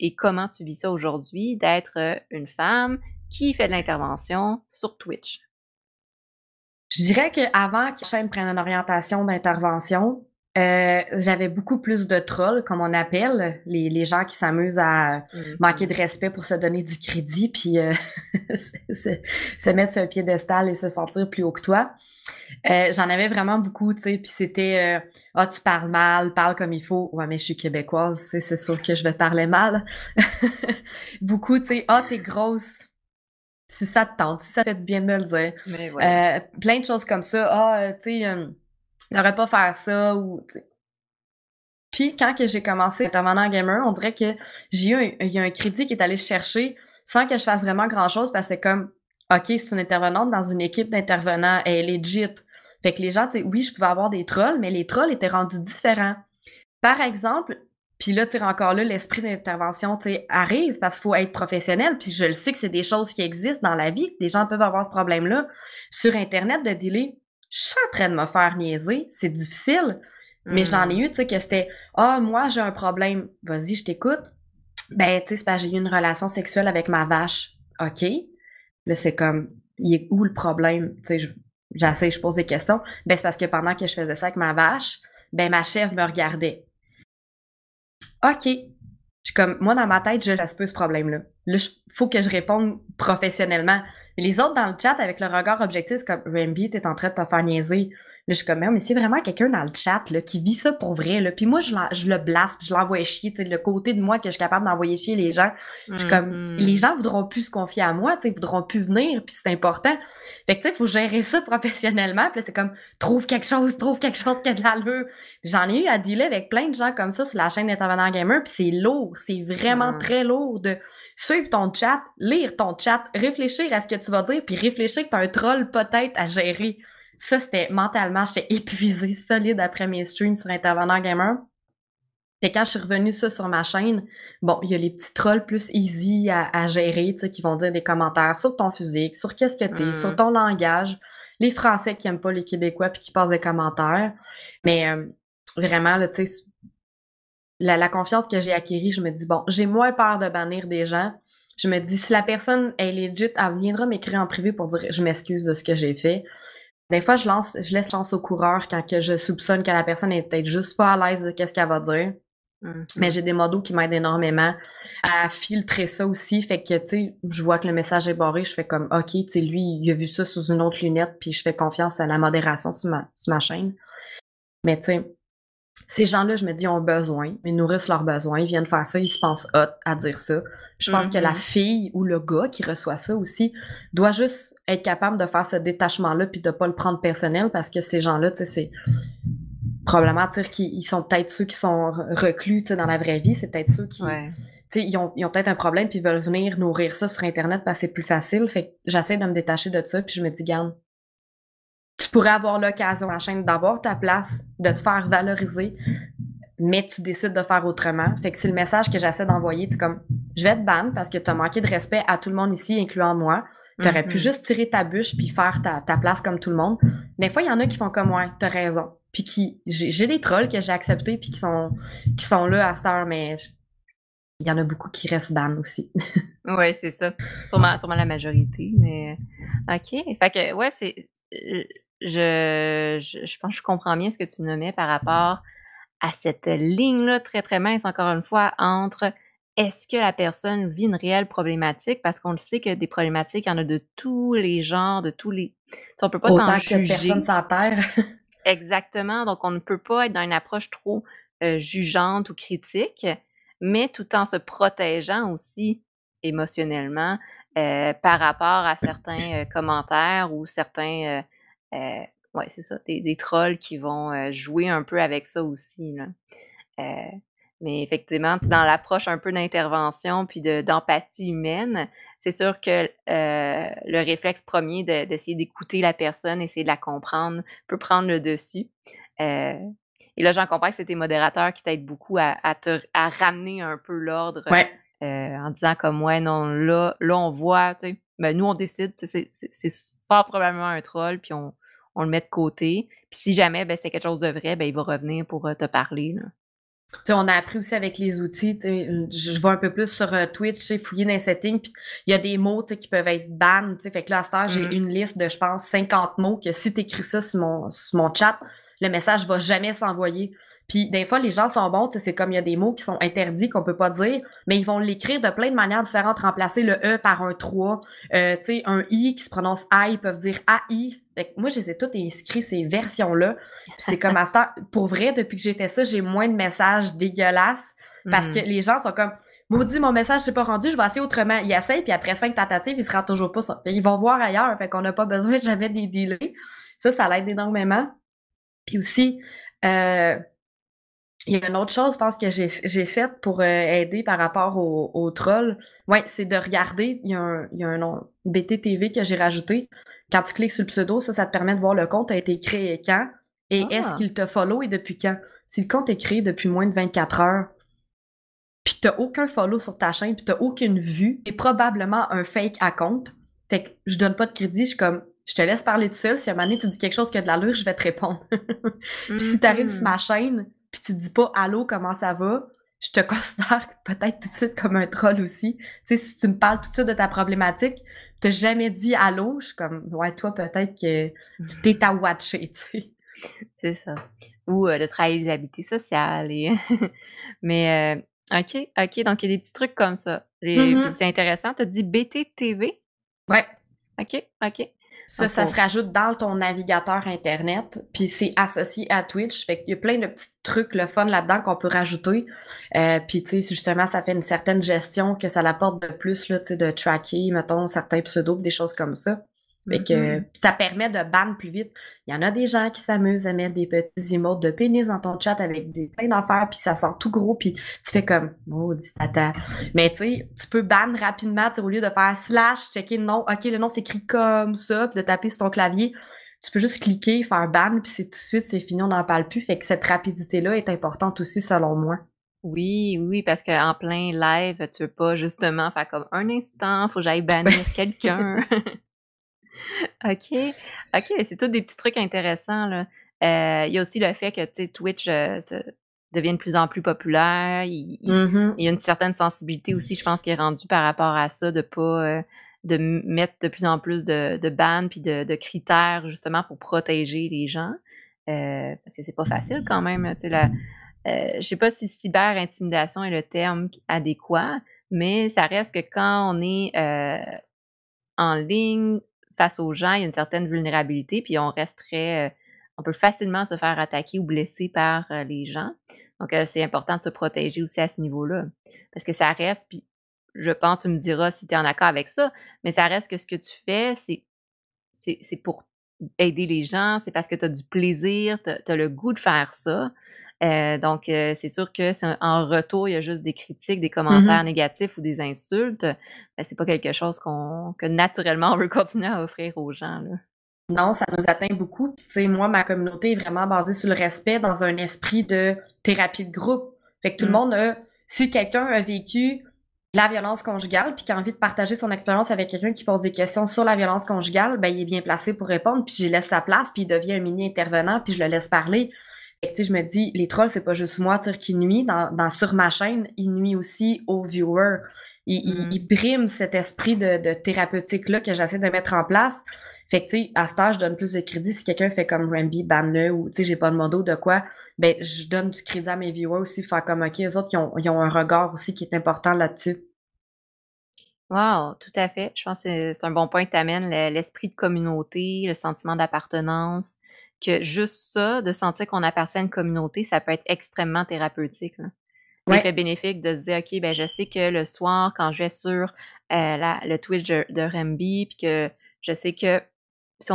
et comment tu vis ça aujourd'hui d'être euh, une femme qui fait de l'intervention sur Twitch? Je dirais qu'avant que chaîne prenne une orientation d'intervention, euh, j'avais beaucoup plus de trolls, comme on appelle, les, les gens qui s'amusent à mm-hmm. manquer de respect pour se donner du crédit, puis euh, se, se, mettre sur un piédestal et se sentir plus haut que toi. Euh, J'en avais vraiment beaucoup, tu sais, puis c'était euh, ah tu parles mal, parle comme il faut. Ouais, mais je suis québécoise, c'est sûr que je vais parler mal. beaucoup, tu sais, ah t'es grosse. Si ça te tente, si ça fait du bien de me le dire. Euh, plein de choses comme ça. Ah, tu sais n'aurait pas faire ça ou puis quand que j'ai commencé intervenant gamer, on dirait que j'ai eu un, il y a un crédit qui est allé chercher sans que je fasse vraiment grand chose parce que c'est comme OK, c'est une intervenante dans une équipe d'intervenants, elle est legit. Fait que les gens, tu oui, je pouvais avoir des trolls, mais les trolls étaient rendus différents. Par exemple, puis là, tu encore là, l'esprit d'intervention, tu arrive parce qu'il faut être professionnel. Puis je le sais que c'est des choses qui existent dans la vie, des gens peuvent avoir ce problème-là. Sur Internet, de dealer je suis en train de me faire niaiser, c'est difficile. Mais j'en ai mm. eu, tu sais, que c'était Ah, moi, j'ai un problème. Vas-y, je t'écoute. Ben, tu sais, c'est parce que j'ai eu une relation sexuelle avec ma vache. OK. Là, c'est comme il est où le problème? Tu sais, j'essaie, je pose des questions. Ben, c'est parce que pendant que je faisais ça avec ma vache, ben ma chef me regardait. OK. Je suis comme, moi, dans ma tête, je peu ce problème-là. Là, il faut que je réponde professionnellement. les autres dans le chat, avec le regard objectif, comme Rambi, t'es en train de te faire niaiser. Là, je suis comme, mais c'est vraiment quelqu'un dans le chat là, qui vit ça pour vrai. Là. Puis moi, je, je le blasse, je l'envoie chier. Tu sais, le côté de moi que je suis capable d'envoyer chier les gens. Je suis comme, mm-hmm. les gens voudront plus se confier à moi, tu sais, voudront plus venir, puis c'est important. Fait que tu sais, il faut gérer ça professionnellement. Puis c'est comme, trouve quelque chose, trouve quelque chose qui a de l'allure. J'en ai eu à dealer avec plein de gens comme ça sur la chaîne d'Intervenant Gamer, puis c'est lourd. C'est vraiment mm. très lourd de suivre ton chat, lire ton chat, réfléchir à ce que tu vas dire, puis réfléchir que tu as un troll peut-être à gérer. Ça, c'était mentalement, j'étais épuisée, solide après mes streams sur Intervenant Gamer. Et quand je suis revenue ça sur ma chaîne, bon, il y a les petits trolls plus easy à, gérer, tu sais, qui vont dire des commentaires sur ton physique, sur qu'est-ce que t'es, sur mm. ton langage, les Français qui aiment pas les Québécois puis qui passent des commentaires. Mais euh, vraiment, là, tu sais, la, la, confiance que j'ai acquérie, je me dis, bon, j'ai moins peur de bannir des gens. Je me dis, si la personne est legit, elle viendra m'écrire en privé pour dire, je m'excuse de ce que j'ai fait. Des fois, je lance, je laisse chance au coureur quand que je soupçonne que la personne est peut-être juste pas à l'aise de qu'est-ce qu'elle va dire. Mm-hmm. Mais j'ai des modos qui m'aident énormément à filtrer ça aussi. Fait que, tu sais, je vois que le message est barré, je fais comme, OK, tu sais, lui, il a vu ça sous une autre lunette, puis je fais confiance à la modération sur ma, sur ma chaîne. Mais, tu sais, ces gens-là, je me dis, ont besoin, ils nourrissent leurs besoins, ils viennent faire ça, ils se pensent hot à dire ça. Je pense que la mm-hmm. fille ou le gars qui reçoit ça aussi doit juste être capable de faire ce détachement-là puis de pas le prendre personnel parce que ces gens-là, tu sais, c'est probablement dire qu'ils sont peut-être ceux qui sont reclus, tu sais, dans la vraie vie, c'est peut-être ceux qui tu sais, ils ont, ils ont peut-être un problème puis ils veulent venir nourrir ça sur internet parce que c'est plus facile. Fait que j'essaie de me détacher de ça puis je me dis garde tu pourrais avoir l'occasion la chaîne d'avoir ta place, de te faire valoriser, mais tu décides de faire autrement. Fait que c'est le message que j'essaie d'envoyer. Tu comme, je vais te ban parce que tu as manqué de respect à tout le monde ici, incluant moi. Tu aurais pu mm-hmm. juste tirer ta bûche puis faire ta, ta place comme tout le monde. Des fois, il y en a qui font comme moi, t'as raison. Puis qui, j'ai des trolls que j'ai acceptés puis qui sont, qui sont là à cette heure, mais il y en a beaucoup qui restent ban aussi. oui, c'est ça. Sûrement, sûrement la majorité, mais OK. Fait que, ouais, c'est je, je, pense que je comprends bien ce que tu nommais par rapport à cette ligne-là très, très mince, encore une fois, entre est-ce que la personne vit une réelle problématique? Parce qu'on le sait que des problématiques, il y en a de tous les genres, de tous les... on peut pas Autant que personne sans terre. Exactement. Donc, on ne peut pas être dans une approche trop euh, jugeante ou critique, mais tout en se protégeant aussi émotionnellement euh, par rapport à certains euh, commentaires ou certains euh, ouais, c'est ça, des, trolls qui vont euh, jouer un peu avec ça aussi. Euh, mais effectivement, dans l'approche un peu d'intervention puis d'empathie humaine, c'est sûr que le réflexe premier d'essayer d'écouter la personne, essayer de la comprendre, peut prendre le dessus. et là, j'en comprends que c'est tes modérateurs qui t'aident beaucoup à, te, à ramener un peu l'ordre en disant comme ouais, non, là, là on voit, tu sais, ben, nous on décide, c'est fort probablement un troll, puis on, on le met de côté. Puis si jamais ben, c'est quelque chose de vrai, ben, il va revenir pour euh, te parler. on a appris aussi avec les outils, je vois un peu plus sur euh, Twitch, sais, fouiller dans les settings, puis il y a des mots qui peuvent être ban. Fait que là, à cette heure, j'ai mm-hmm. une liste de, je pense, 50 mots que si tu écris ça sur mon, sur mon chat, le message va jamais s'envoyer. Puis des fois, les gens sont bons, c'est comme il y a des mots qui sont interdits qu'on peut pas dire, mais ils vont l'écrire de plein de manières différentes, remplacer le E par un 3, euh, un I qui se prononce A, ils peuvent dire AI. Moi, je les ai toutes inscrits, ces versions-là. c'est comme à ça. Pour vrai, depuis que j'ai fait ça, j'ai moins de messages dégueulasses parce que mm. les gens sont comme Maudit, mon message s'est pas rendu, je vais essayer autrement. Ils essayent, puis après cinq tentatives, ils se rendent toujours pas ça. Ils vont voir ailleurs, fait qu'on n'a pas besoin de jamais des délais. Ça, ça l'aide énormément. Puis aussi, euh, il y a une autre chose, je pense, que j'ai faite pour euh, aider par rapport aux au trolls. Ouais, c'est de regarder. Il y a un, il y a un nom BTTV que j'ai rajouté. Quand tu cliques sur le pseudo, ça, ça te permet de voir le compte a été créé quand et est-ce ah. qu'il te follow et depuis quand? Si le compte est créé depuis moins de 24 heures, puis t'as aucun follow sur ta chaîne, puis t'as aucune vue, c'est probablement un fake account. Fait que je donne pas de crédit, je suis comme je te laisse parler tout seul. Si à un moment donné, tu dis quelque chose qui a de l'allure, je vais te répondre. puis si t'arrives sur ma mm-hmm. chaîne, puis tu dis pas allô, comment ça va, je te considère peut-être tout de suite comme un troll aussi. Tu sais, si tu me parles tout de suite de ta problématique, t'as jamais dit allô, je suis comme ouais, toi peut-être que tu t'es à watcher, tu sais. C'est ça. Ou euh, de travailler les habiletés sociales. Mais euh, OK, OK, donc il y a des petits trucs comme ça. Mm-hmm. C'est intéressant. Tu as dit BTTV? Ouais. OK, OK. Ça, ça se rajoute dans ton navigateur Internet, puis c'est associé à Twitch. Fait qu'il y a plein de petits trucs, le fun là-dedans qu'on peut rajouter. Euh, puis, tu sais, justement, ça fait une certaine gestion que ça l'apporte de plus, là, tu sais, de tracker, mettons, certains pseudos, des choses comme ça. Fait que mm-hmm. ça permet de ban plus vite. Il y en a des gens qui s'amusent à mettre des petits emotes de pénis dans ton chat avec des plein d'affaires, puis ça sent tout gros, puis tu fais comme maudit tata. Mais tu sais, tu peux ban rapidement, au lieu de faire slash, checker le nom, ok, le nom s'écrit comme ça, puis de taper sur ton clavier. Tu peux juste cliquer, faire ban, puis c'est tout de suite, c'est fini, on n'en parle plus. Fait que cette rapidité-là est importante aussi selon moi. Oui, oui, parce qu'en plein live, tu veux pas justement faire comme un instant, faut que j'aille bannir quelqu'un. OK. OK, c'est tous des petits trucs intéressants. Euh, il y a aussi le fait que Twitch euh, devient de plus en plus populaire. Mm-hmm. Il, y a une certaine sensibilité aussi, je pense, qui est rendue par rapport à ça, de pas euh, de mettre de plus en plus de, de bans puis de, critères justement pour protéger les gens. parce que c'est pas facile quand même. La, je sais pas si cyber-intimidation est le terme adéquat, mais ça reste que quand on est en ligne, face aux gens, il y a une certaine vulnérabilité, puis on resterait, euh, on peut facilement se faire attaquer ou blesser par euh, les gens. Donc, euh, c'est important de se protéger aussi à ce niveau-là. Parce que ça reste, puis je pense, tu me diras si tu es en accord avec ça, mais ça reste que ce que tu fais, c'est, c'est, pour aider les gens, c'est parce que tu as du plaisir, tu as le goût de faire ça. Euh, donc, euh, c'est sûr que en retour, il y a juste des critiques, des commentaires mm-hmm. négatifs ou des insultes. Ben, c'est pas quelque chose qu'on que naturellement on veut continuer à offrir aux gens. Non, ça nous atteint beaucoup. Puis, tu sais, moi, ma communauté est vraiment basée sur le respect dans un esprit de thérapie de groupe. Fait que tout le mm. monde a, si quelqu'un a vécu la violence conjugale puis qui a envie de partager son expérience avec quelqu'un qui pose des questions sur la violence conjugale, ben il est bien placé pour répondre puis j'y laisse sa place puis il devient un mini intervenant puis je le laisse parler je me dis, les trolls, c'est pas juste moi qui nuit dans, sur ma chaîne, il nuit aussi aux viewers. Il, mm-hmm. brime cet esprit de, thérapeutique-là que j'essaie de mettre en place. Fait que, tu sais, à ce temps, je donne plus de crédit. Si quelqu'un fait comme Ramby, banne ou, tu sais, j'ai pas de modo de quoi, ben, je donne du crédit à mes viewers aussi, pour faire comme, OK, les autres, ils ont, un regard aussi qui est important là-dessus. Wow, tout à fait. Je pense que c'est un bon point que tu amènes, l'esprit de communauté, le sentiment d'appartenance que juste ça, de sentir qu'on appartient à une communauté, ça peut être extrêmement thérapeutique. L'effet bénéfique de se dire, OK, ben je sais que le soir, quand je vais sur euh, le Twitch de, de puis que je sais que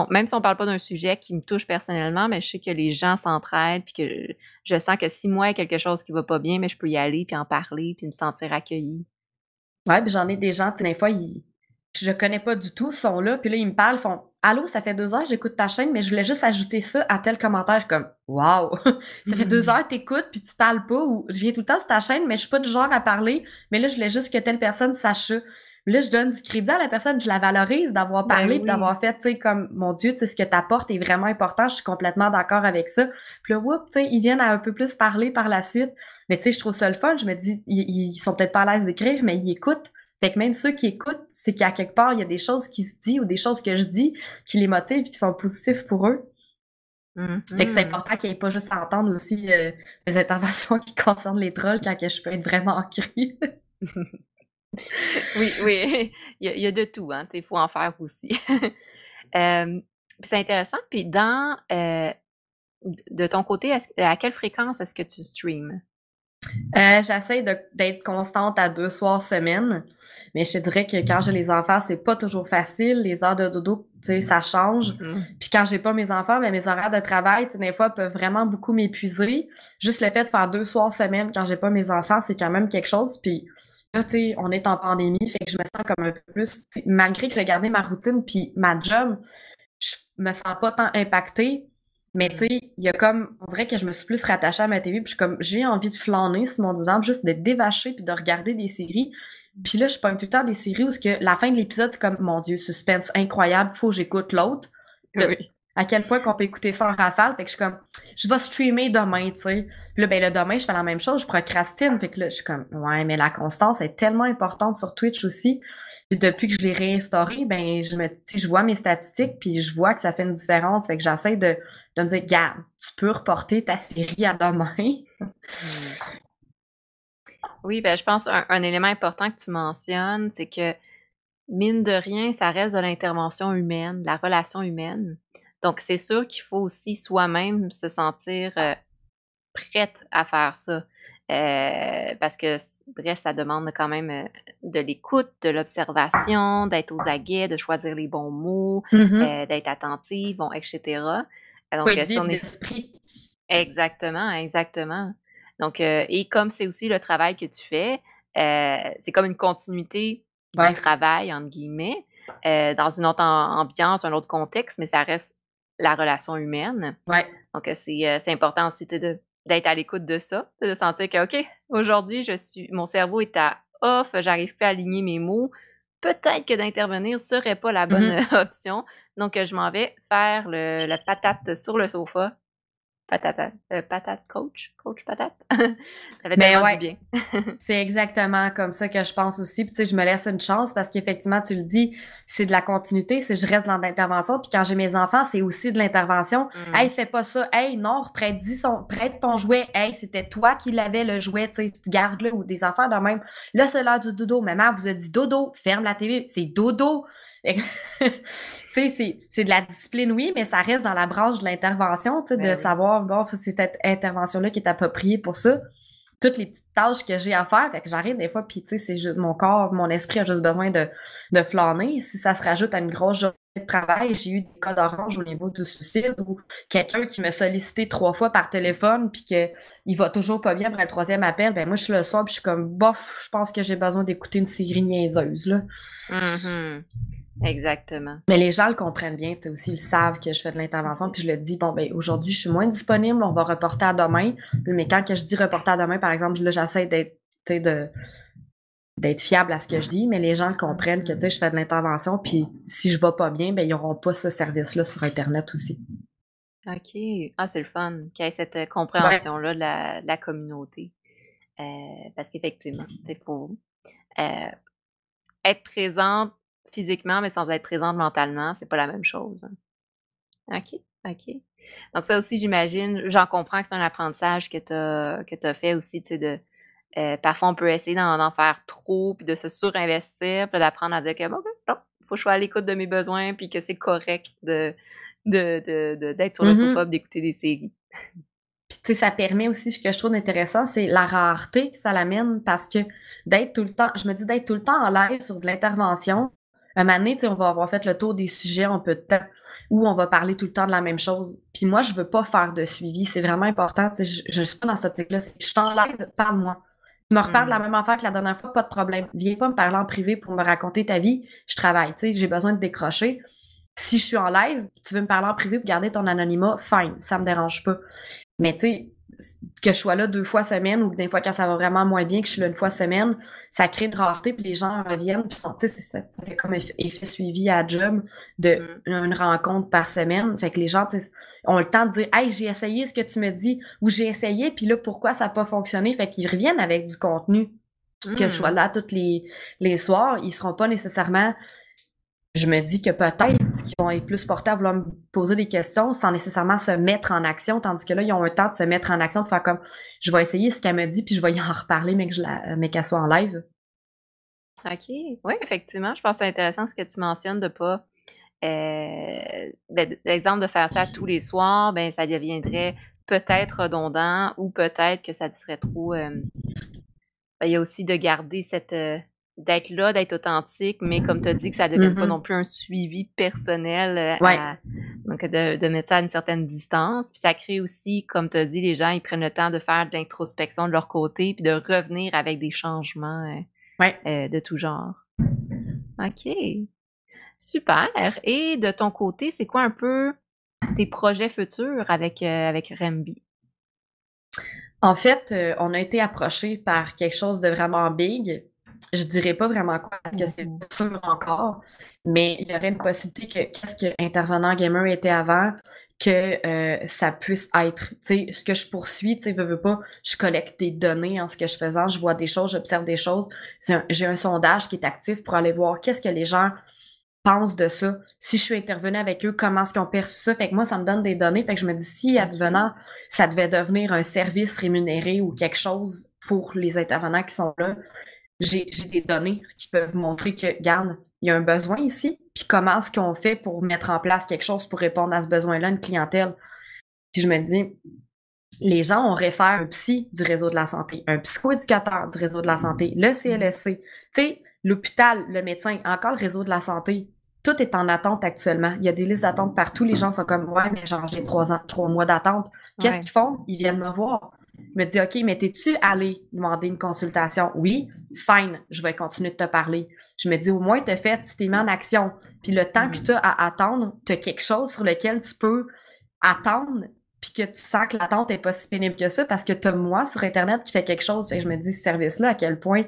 même si on parle pas d'un sujet qui me touche personnellement, mais je sais que les gens s'entraident, puis que je, sens que si moi, il y a quelque chose qui va pas bien, mais je peux y aller, puis en parler, puis me sentir accueillie. Ouais, puis j'en ai des gens, des fois, ils, je connais pas du tout, sont là, puis là, ils me parlent, font Allô, ça fait deux heures, j'écoute ta chaîne, mais je voulais juste ajouter ça à tel commentaire. comme Wow! ça fait deux mm. heures, t'écoutes, puis tu parles pas, ou je viens tout le temps sur ta chaîne, mais je suis pas du genre à parler, mais là, je voulais juste que telle personne sache ça. Là, je donne du crédit à la personne, je la valorise d'avoir Ben parlé, oui. d'avoir fait, tu sais, comme, mon Dieu, tu sais, ce que t'apportes est vraiment important, je suis complètement d'accord avec ça. Puis là, whoop, tu sais, ils viennent à un peu plus parler par la suite. Mais tu sais, je trouve ça le fun, je me dis, ils, ils sont peut-être pas à l'aise d'écrire, mais ils écoutent. Fait que même ceux qui écoutent, c'est qu'à quelque part, il y a des choses qui se disent ou des choses que je dis qui les motivent, qui sont positifs pour eux. Fait que c'est important qu'il n'y ait pas juste à entendre aussi euh, les interventions qui concernent les trolls quand que je peux être vraiment ancrée. Oui, oui, il y a, il y a de tout, hein, il faut en faire aussi. Euh, c'est intéressant. Puis dans, euh, de ton côté, à quelle fréquence est-ce que tu streams? Euh, J'essaie d'être constante à deux soirs semaine, mais je te dirais que quand j'ai les enfants, c'est pas toujours facile. Les heures de dodo, tu sais, ça change. Mhm. Puis quand j'ai pas mes enfants, ben mes horaires de travail, tu sais, des fois, peuvent vraiment beaucoup m'épuiser. Juste le fait de faire deux soirs semaine quand j'ai pas mes enfants, c'est quand même quelque chose. Puis là, tu sais, on est en pandémie, fait que je me sens comme un peu plus, malgré que j'ai gardé ma routine puis ma job, je me sens pas tant impactée. Mais tu sais, il y a comme, on dirait que je me suis plus rattachée à ma TV, puis je suis comme, j'ai envie de flâner sur mon divan, juste de dévacher puis de regarder des séries. Puis là, je pogne tout le temps des séries où que la fin de l'épisode, c'est comme, mon Dieu, suspense incroyable, faut que j'écoute l'autre. À quel point qu'on peut écouter ça en rafale. Fait que je suis comme, je vais streamer demain, tu sais. Puis là, ben, le demain, je fais la même chose, je procrastine. Fait que là, je suis comme, ouais, mais la constance est tellement importante sur Twitch aussi. Puis depuis que je l'ai réinstauré, ben, je je vois mes statistiques, puis je vois que ça fait une différence. Fait que j'essaie de, de me dire, garde, tu peux reporter ta série à demain. Oui, ben je pense un, un élément important que tu mentionnes, c'est que mine de rien, ça reste de l'intervention humaine, de la relation humaine. Donc, c'est sûr qu'il faut aussi soi-même se sentir euh, prête à faire ça. Euh, parce que, bref, ça demande quand même euh, de l'écoute, de l'observation, d'être aux aguets, de choisir les bons mots, euh, d'être attentive, bon, etc. Donc, si on est d'esprit. Exactement, exactement. Donc, euh, et comme c'est aussi le travail que tu fais, c'est comme une continuité Ouais. du travail, entre guillemets, dans une autre am- ambiance, un autre contexte, mais ça reste la relation humaine. Ouais. Donc, euh, c'est euh, c'est important aussi d'être à l'écoute de ça, de sentir que, OK, aujourd'hui, je suis, mon cerveau est à off, j'arrive plus à aligner mes mots. Peut-être que d'intervenir serait pas la bonne Mhm. euh, option. Donc, je m'en vais faire le, la patate sur le sofa. Patate, euh, patate coach, coach patate. ça fait Ben tellement ouais. du bien. C'est exactement comme ça que je pense aussi. Puis tu sais, je me laisse une chance parce qu'effectivement, tu le dis, c'est de la continuité, c'est je reste dans l'intervention. Puis quand j'ai mes enfants, c'est aussi de l'intervention. Mm. Hey, fais pas ça. Hey, non, prête, dis son, prête ton jouet. Hey, c'était toi qui l'avais le jouet, tu sais, tu gardes-le ou des affaires de même. Là, c'est l'heure du dodo. Maman vous a dit dodo, ferme la TV. C'est dodo. C'est, de la discipline, oui, mais ça reste dans la branche de l'intervention, Ben de oui. savoir, bon, c'est cette intervention-là qui est appropriée pour ça toutes les petites tâches que j'ai à faire. Fait que j'arrive des fois, puis tu sais, c'est juste mon corps, mon esprit a juste besoin de, de flâner. Si ça se rajoute à une grosse journée de travail, j'ai eu des cas d'orange au niveau du suicide ou quelqu'un qui me sollicitait trois fois par téléphone puis que il va toujours pas bien après le troisième appel, ben moi je suis le soir puis je suis comme bof, je pense que j'ai besoin d'écouter une série niaiseuse là. Mhm. Exactement. Mais les gens le comprennent bien, tu sais, aussi, ils savent que je fais de l'intervention, puis je le dis, bon, ben, aujourd'hui, je suis moins disponible, on va reporter à demain. Mais quand que je dis reporter à demain, par exemple, là, j'essaie d'être, tu sais, de, d'être fiable à ce que je dis, mais les gens comprennent que, tu sais, je fais de l'intervention, puis si je vais pas bien, ben, ils n'auront pas ce service-là sur Internet aussi. OK. Ah, c'est le fun qu'il y ait cette euh, compréhension-là de, la, de la communauté. Euh, parce qu'effectivement, il faut euh, être présente physiquement, mais sans être présente mentalement, c'est pas la même chose. OK, OK. Donc ça aussi, j'imagine, j'en comprends que c'est un apprentissage que tu as, que as fait aussi, tu sais, de euh, parfois on peut essayer d'en faire trop, puis de se surinvestir, puis d'apprendre à dire que bon, non, faut que je sois à l'écoute de mes besoins, puis que c'est correct de de, de, de- d'être sur le sofa, puis d'écouter des séries. Puis, tu sais, ça permet aussi, ce que je trouve intéressant, c'est la rareté que ça l'amène parce que d'être tout le temps, je me dis d'être tout le temps en live sur de l'intervention. Un moment donné, tu sais, on va avoir fait le tour des sujets en peu de temps où on va parler tout le temps de la même chose. Puis moi, je veux pas faire de suivi. C'est vraiment important. Je, je suis pas dans cette optique-là. C'est- Je suis en live, parle-moi. Tu me reparles de la Mm. même affaire que la dernière fois, pas de problème. Viens pas me parler en privé pour me raconter ta vie. Je travaille, tu sais, j'ai besoin de décrocher. Si je suis en live, tu veux me parler en privé pour garder ton anonymat, fine, ça me dérange pas. Mais tu sais, que je sois là deux fois semaine ou des fois quand ça va vraiment moins bien que je suis là une fois semaine, ça crée une rareté puis les gens reviennent puis ça, ça fait comme effet suivi à job de mm. une rencontre par semaine. Fait que les gens ont le temps de dire Hey, j'ai essayé ce que tu me dis ou j'ai essayé puis là pourquoi ça n'a pas fonctionné? Fait qu'ils reviennent avec du contenu. Que je sois mm. là tous les, les soirs, ils seront pas nécessairement je me dis que peut-être qu'ils vont être plus portés à vouloir me poser des questions sans nécessairement se mettre en action, tandis que là, ils ont un temps de se mettre en action, de faire comme je vais essayer ce qu'elle me dit, puis je vais y en reparler, mais qu'elle soit en live. OK. Oui, effectivement, je pense que c'est intéressant ce que tu mentionnes de pas. Euh, ben, l'exemple de faire ça tous les soirs, ben ça deviendrait peut-être redondant ou peut-être que ça serait trop. Euh, ben, il y a aussi de garder cette, euh, d'être là, d'être authentique, mais comme tu as dit, que ça ne devienne pas mm-hmm. non plus un suivi personnel. Euh, donc, de, mettre ça à une certaine distance. Puis ça crée aussi, comme tu as dit, les gens, ils prennent le temps de faire de l'introspection de leur côté, puis de revenir avec des changements euh, euh, de tout genre. OK. Super. Et de ton côté, c'est quoi un peu tes projets futurs avec, avec Remby? En fait, on a été approché par quelque chose de vraiment big je dirais pas vraiment quoi parce que c'est sûr encore, mais il y aurait une possibilité que qu'est-ce que intervenant gamer était avant, que euh, ça puisse être, tu sais, ce que je poursuis, tu sais, veux, veux pas, je collecte des données en ce que je faisais, je vois des choses, j'observe des choses. J'ai un, sondage qui est actif pour aller voir qu'est-ce que les gens pensent de ça. Si je suis intervenue avec eux, comment est-ce qu'ils ont perçu ça? Fait que moi, ça me donne des données. Fait que je me dis, si advenant, ça devait devenir un service rémunéré ou quelque chose pour les intervenants qui sont là, j'ai des données qui peuvent montrer que, regarde, il y a un besoin ici, puis comment est-ce qu'on fait pour mettre en place quelque chose pour répondre à ce besoin-là, une clientèle? Puis je me dis, les gens, on réfère un psy du réseau de la santé, un psychoéducateur du réseau de la santé, le CLSC, tu sais, l'hôpital, le médecin, encore le réseau de la santé. Tout est en attente actuellement. Il y a des listes d'attente partout. Les gens sont comme, ouais, mais genre, j'ai trois ans, trois mois d'attente. Qu'est-ce qu'ils font? Ils viennent me voir. Je me dis, OK, mais t'es-tu allé demander une consultation? Oui, fine, je vais continuer de te parler. Je me dis, au moins, tu fait, tu t'es mis en action. Puis le temps que mm. tu as à attendre, tu as quelque chose sur lequel tu peux attendre, puis que tu sens que l'attente n'est pas si pénible que ça, parce que tu as moi sur Internet qui fait quelque chose. Et je me dis, ce service-là, à quel point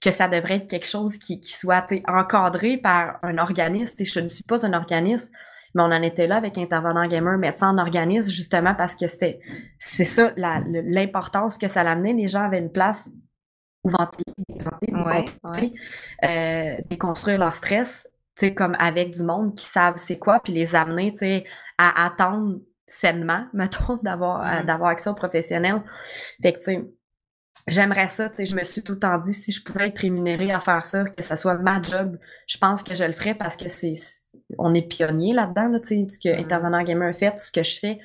que ça devrait être quelque chose qui, qui soit encadré par un organisme. je ne suis pas un organisme mais on en était là avec Intervenant Gamer, médecin en organisme, justement parce que c'était c'est ça l'importance que ça l'amenait. Les gens avaient une place où ventiler, euh, déconstruire leur stress, tu sais, comme avec du monde qui savent c'est quoi, puis les amener, tu sais, à attendre sainement, mettons, d'avoir mm-hmm. d'avoir accès aux professionnels. Fait que, tu sais, J'aimerais ça, tu sais, je me suis tout le temps dit, si je pouvais être rémunérée à faire ça, que ça soit ma job, je pense que je le ferais parce que c'est, on est pionnier là-dedans, là, tu sais, ce que mm-hmm. Intervenant Gamer fait, ce que je fais,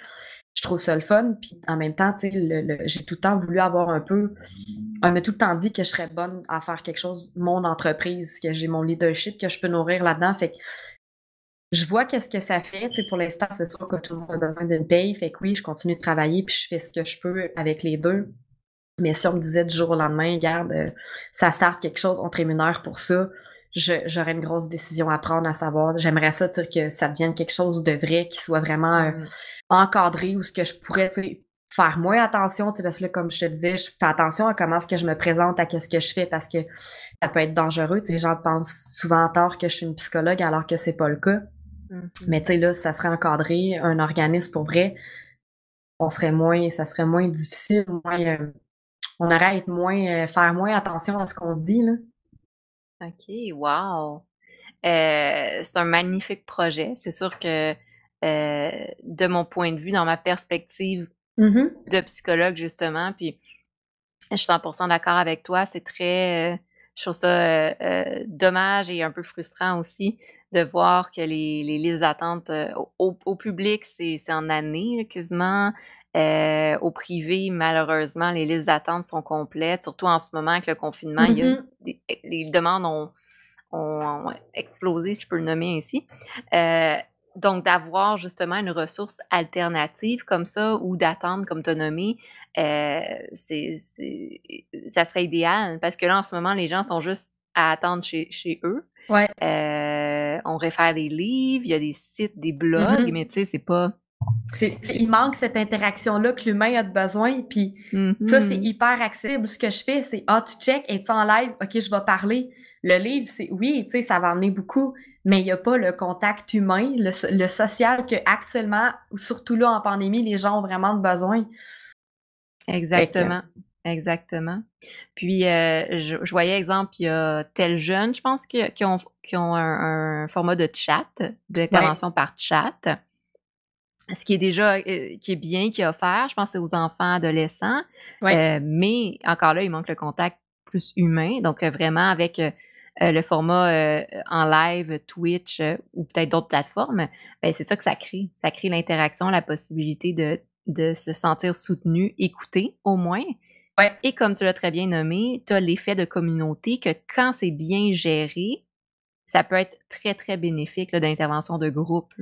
je trouve ça le fun, puis en même temps, tu sais, le, j'ai tout le temps voulu avoir un peu, on m'a tout le temps dit que je serais bonne à faire quelque chose, mon entreprise, que j'ai mon leadership, que je peux nourrir là-dedans, fait que je vois qu'est-ce que ça fait, tu sais, pour l'instant, c'est sûr que tout le monde a besoin d'une paye, fait que oui, je continue de travailler, puis je fais ce que je peux avec les deux, mais si on me disait du jour au lendemain, regarde, euh, ça sert quelque chose, on te rémunère pour ça, j'aurais une grosse décision à prendre, à savoir, j'aimerais ça, dire que ça devienne quelque chose de vrai, qui soit vraiment euh, mm. encadré, ou ce que je pourrais, faire moins attention, parce que là, comme je te disais, je fais attention à comment est-ce que je me présente, à qu'est-ce que je fais, parce que ça peut être dangereux. les gens pensent souvent tort que je suis une psychologue, alors que c'est pas le cas. Mm-hmm. Mais tu sais, là, ça serait encadré, un organisme pour vrai, on serait moins, ça serait moins difficile, moins, euh, on aurait à être moins, euh, faire moins attention à ce qu'on dit. Là. OK, wow! Euh, c'est un magnifique projet. C'est sûr que euh, de mon point de vue, dans ma perspective mm-hmm. de psychologue, justement, puis je suis 100% d'accord avec toi, c'est très, je trouve ça dommage et un peu frustrant aussi de voir que les, les listes d'attente au, au, public, c'est en années quasiment. Euh, au privé, malheureusement, les listes d'attente sont complètes, surtout en ce moment avec le confinement. il y a mm-hmm. eh, les demandes ont, ont, explosé, si je peux le nommer ainsi. Euh, donc, d'avoir justement une ressource alternative comme ça ou d'attendre, comme tu as nommé, euh, c'est, ça serait idéal parce que là, en ce moment, les gens sont juste à attendre chez, chez eux. Ouais. Euh, on réfère des livres, il y a des sites, des blogs, mm-hmm. mais tu sais, c'est pas il manque cette interaction-là que l'humain a de besoin. Puis ça, c'est mm-hmm. hyper accessible. Ce que je fais, c'est Ah, tu check, es-tu en live? OK, je vais parler. Le livre, c'est oui, tu sais, ça va amener beaucoup, mais il n'y a pas le contact humain, le, social que actuellement, surtout là en pandémie, les gens ont vraiment besoin. Exactement. Exactement. Puis, euh, je, voyais, exemple, il y a tel jeune, je pense, qui, ont, qui ont un, format de chat, d'intervention par chat. Ce qui est déjà, euh, qui est bien, qui est offert, je pense, c'est aux enfants, adolescents. Euh, mais encore là, il manque le contact plus humain. Donc, vraiment, avec le format en live, Twitch ou peut-être d'autres plateformes, ben, c'est ça que ça crée. Ça crée l'interaction, la possibilité de, de se sentir soutenu, écouté au moins. Et comme tu l'as très bien nommé, tu as l'effet de communauté que quand c'est bien géré, ça peut être très, très bénéfique d'intervention de groupe.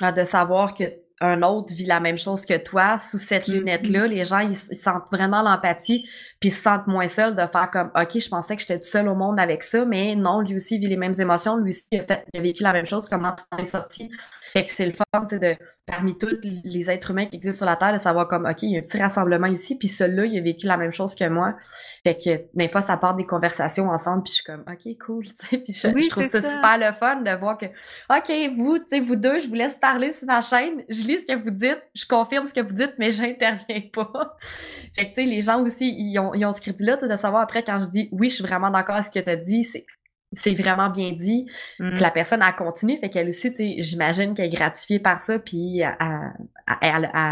Ah, de savoir que un autre vit la même chose que toi sous cette mm-hmm. lunette-là. Les gens, ils, sentent vraiment l'empathie, puis ils se sentent moins seuls de faire comme, OK, je pensais que j'étais tout seul au monde avec ça, mais non, lui aussi vit les mêmes émotions, lui aussi a, fait, il a vécu la même chose, comment tu en es sorti? Fait que c'est le fun, tu sais, de, parmi tous les êtres humains qui existent sur la Terre, de savoir comme, OK, il y a un petit rassemblement ici, puis celui-là, il a vécu la même chose que moi. Fait que des fois, ça part des conversations ensemble, puis je suis comme, OK, cool, tu sais, puis je, trouve ça, super le fun de voir que, OK, vous, tu sais, vous deux, je vous laisse parler sur ma chaîne, je lis ce que vous dites, je confirme ce que vous dites, mais j'interviens pas. fait que, tu sais, les gens aussi, ils ont, ils ont ce crédit-là, de savoir après, quand je dis, oui, je suis vraiment d'accord avec ce que tu as dit, c'est c'est vraiment bien dit, que mm-hmm. la personne a continué, fait qu'elle aussi, j'imagine qu'elle est gratifiée par ça, puis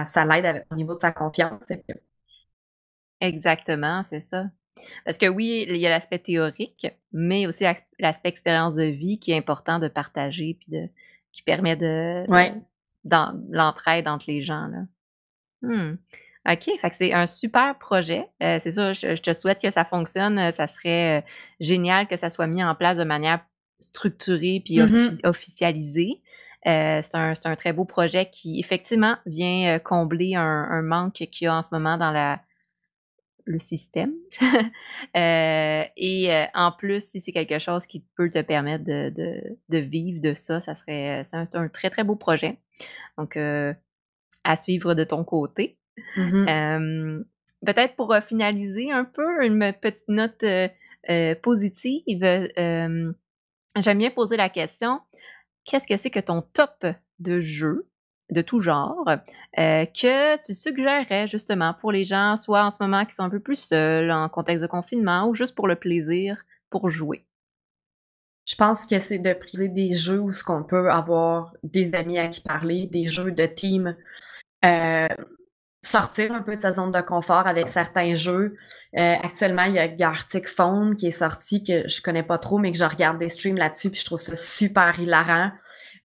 ça l'aide au niveau de sa confiance. Exactement, c'est ça. Parce que oui, il y a l'aspect théorique, mais aussi l'aspect expérience de vie qui est important de partager, puis de, qui permet de, dans l'entraide entre les gens. Là. Hmm. OK, fait que c'est un super projet. Euh, c'est sûr, je, te souhaite que ça fonctionne. Euh, ça serait euh, génial que ça soit mis en place de manière structurée puis mm-hmm. officialisée. c'est un, un, très beau projet qui, effectivement, vient combler un, manque qu'il y a en ce moment dans la, le système. et en plus, si c'est quelque chose qui peut te permettre de, de, de vivre de ça, ça serait c'est un, un, très, très beau projet. Donc, à suivre de ton côté. Mmh peut-être pour finaliser un peu, une petite note positive, j'aime bien poser la question, qu'est-ce que c'est que ton top de jeu de tout genre que tu suggérerais justement pour les gens, soit en ce moment qui sont un peu plus seuls, en contexte de confinement, ou juste pour le plaisir, pour jouer? Je pense que c'est de priser des jeux où ce qu'on peut avoir des amis à qui parler, des jeux de team sortir un peu de sa zone de confort avec certains jeux. Euh, actuellement, il y a Gartic Phone qui est sorti, que je connais pas trop, mais que je regarde des streams là-dessus, puis je trouve ça super hilarant.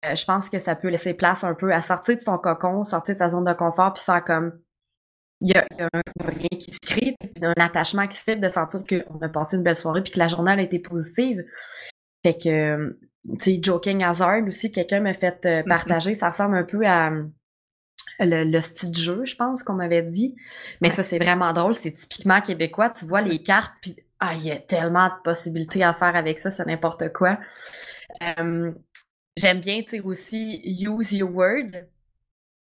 Euh, je pense que ça peut laisser place un peu à sortir de son cocon, sortir de sa zone de confort, puis faire comme il y, a, un, lien qui se crée, un attachement qui se fait de sentir qu'on a passé une belle soirée puis que la journée a été positive. Fait que, tu sais, Joking Hazard aussi, quelqu'un m'a fait euh, mm-hmm. partager, ça ressemble un peu à le, style de jeu, je pense qu'on m'avait dit. Mais ça, c'est vraiment drôle. C'est typiquement québécois. Tu vois les cartes, puis ah, il y a tellement de possibilités à faire avec ça, c'est n'importe quoi. J'aime bien, tu aussi Use Your Word.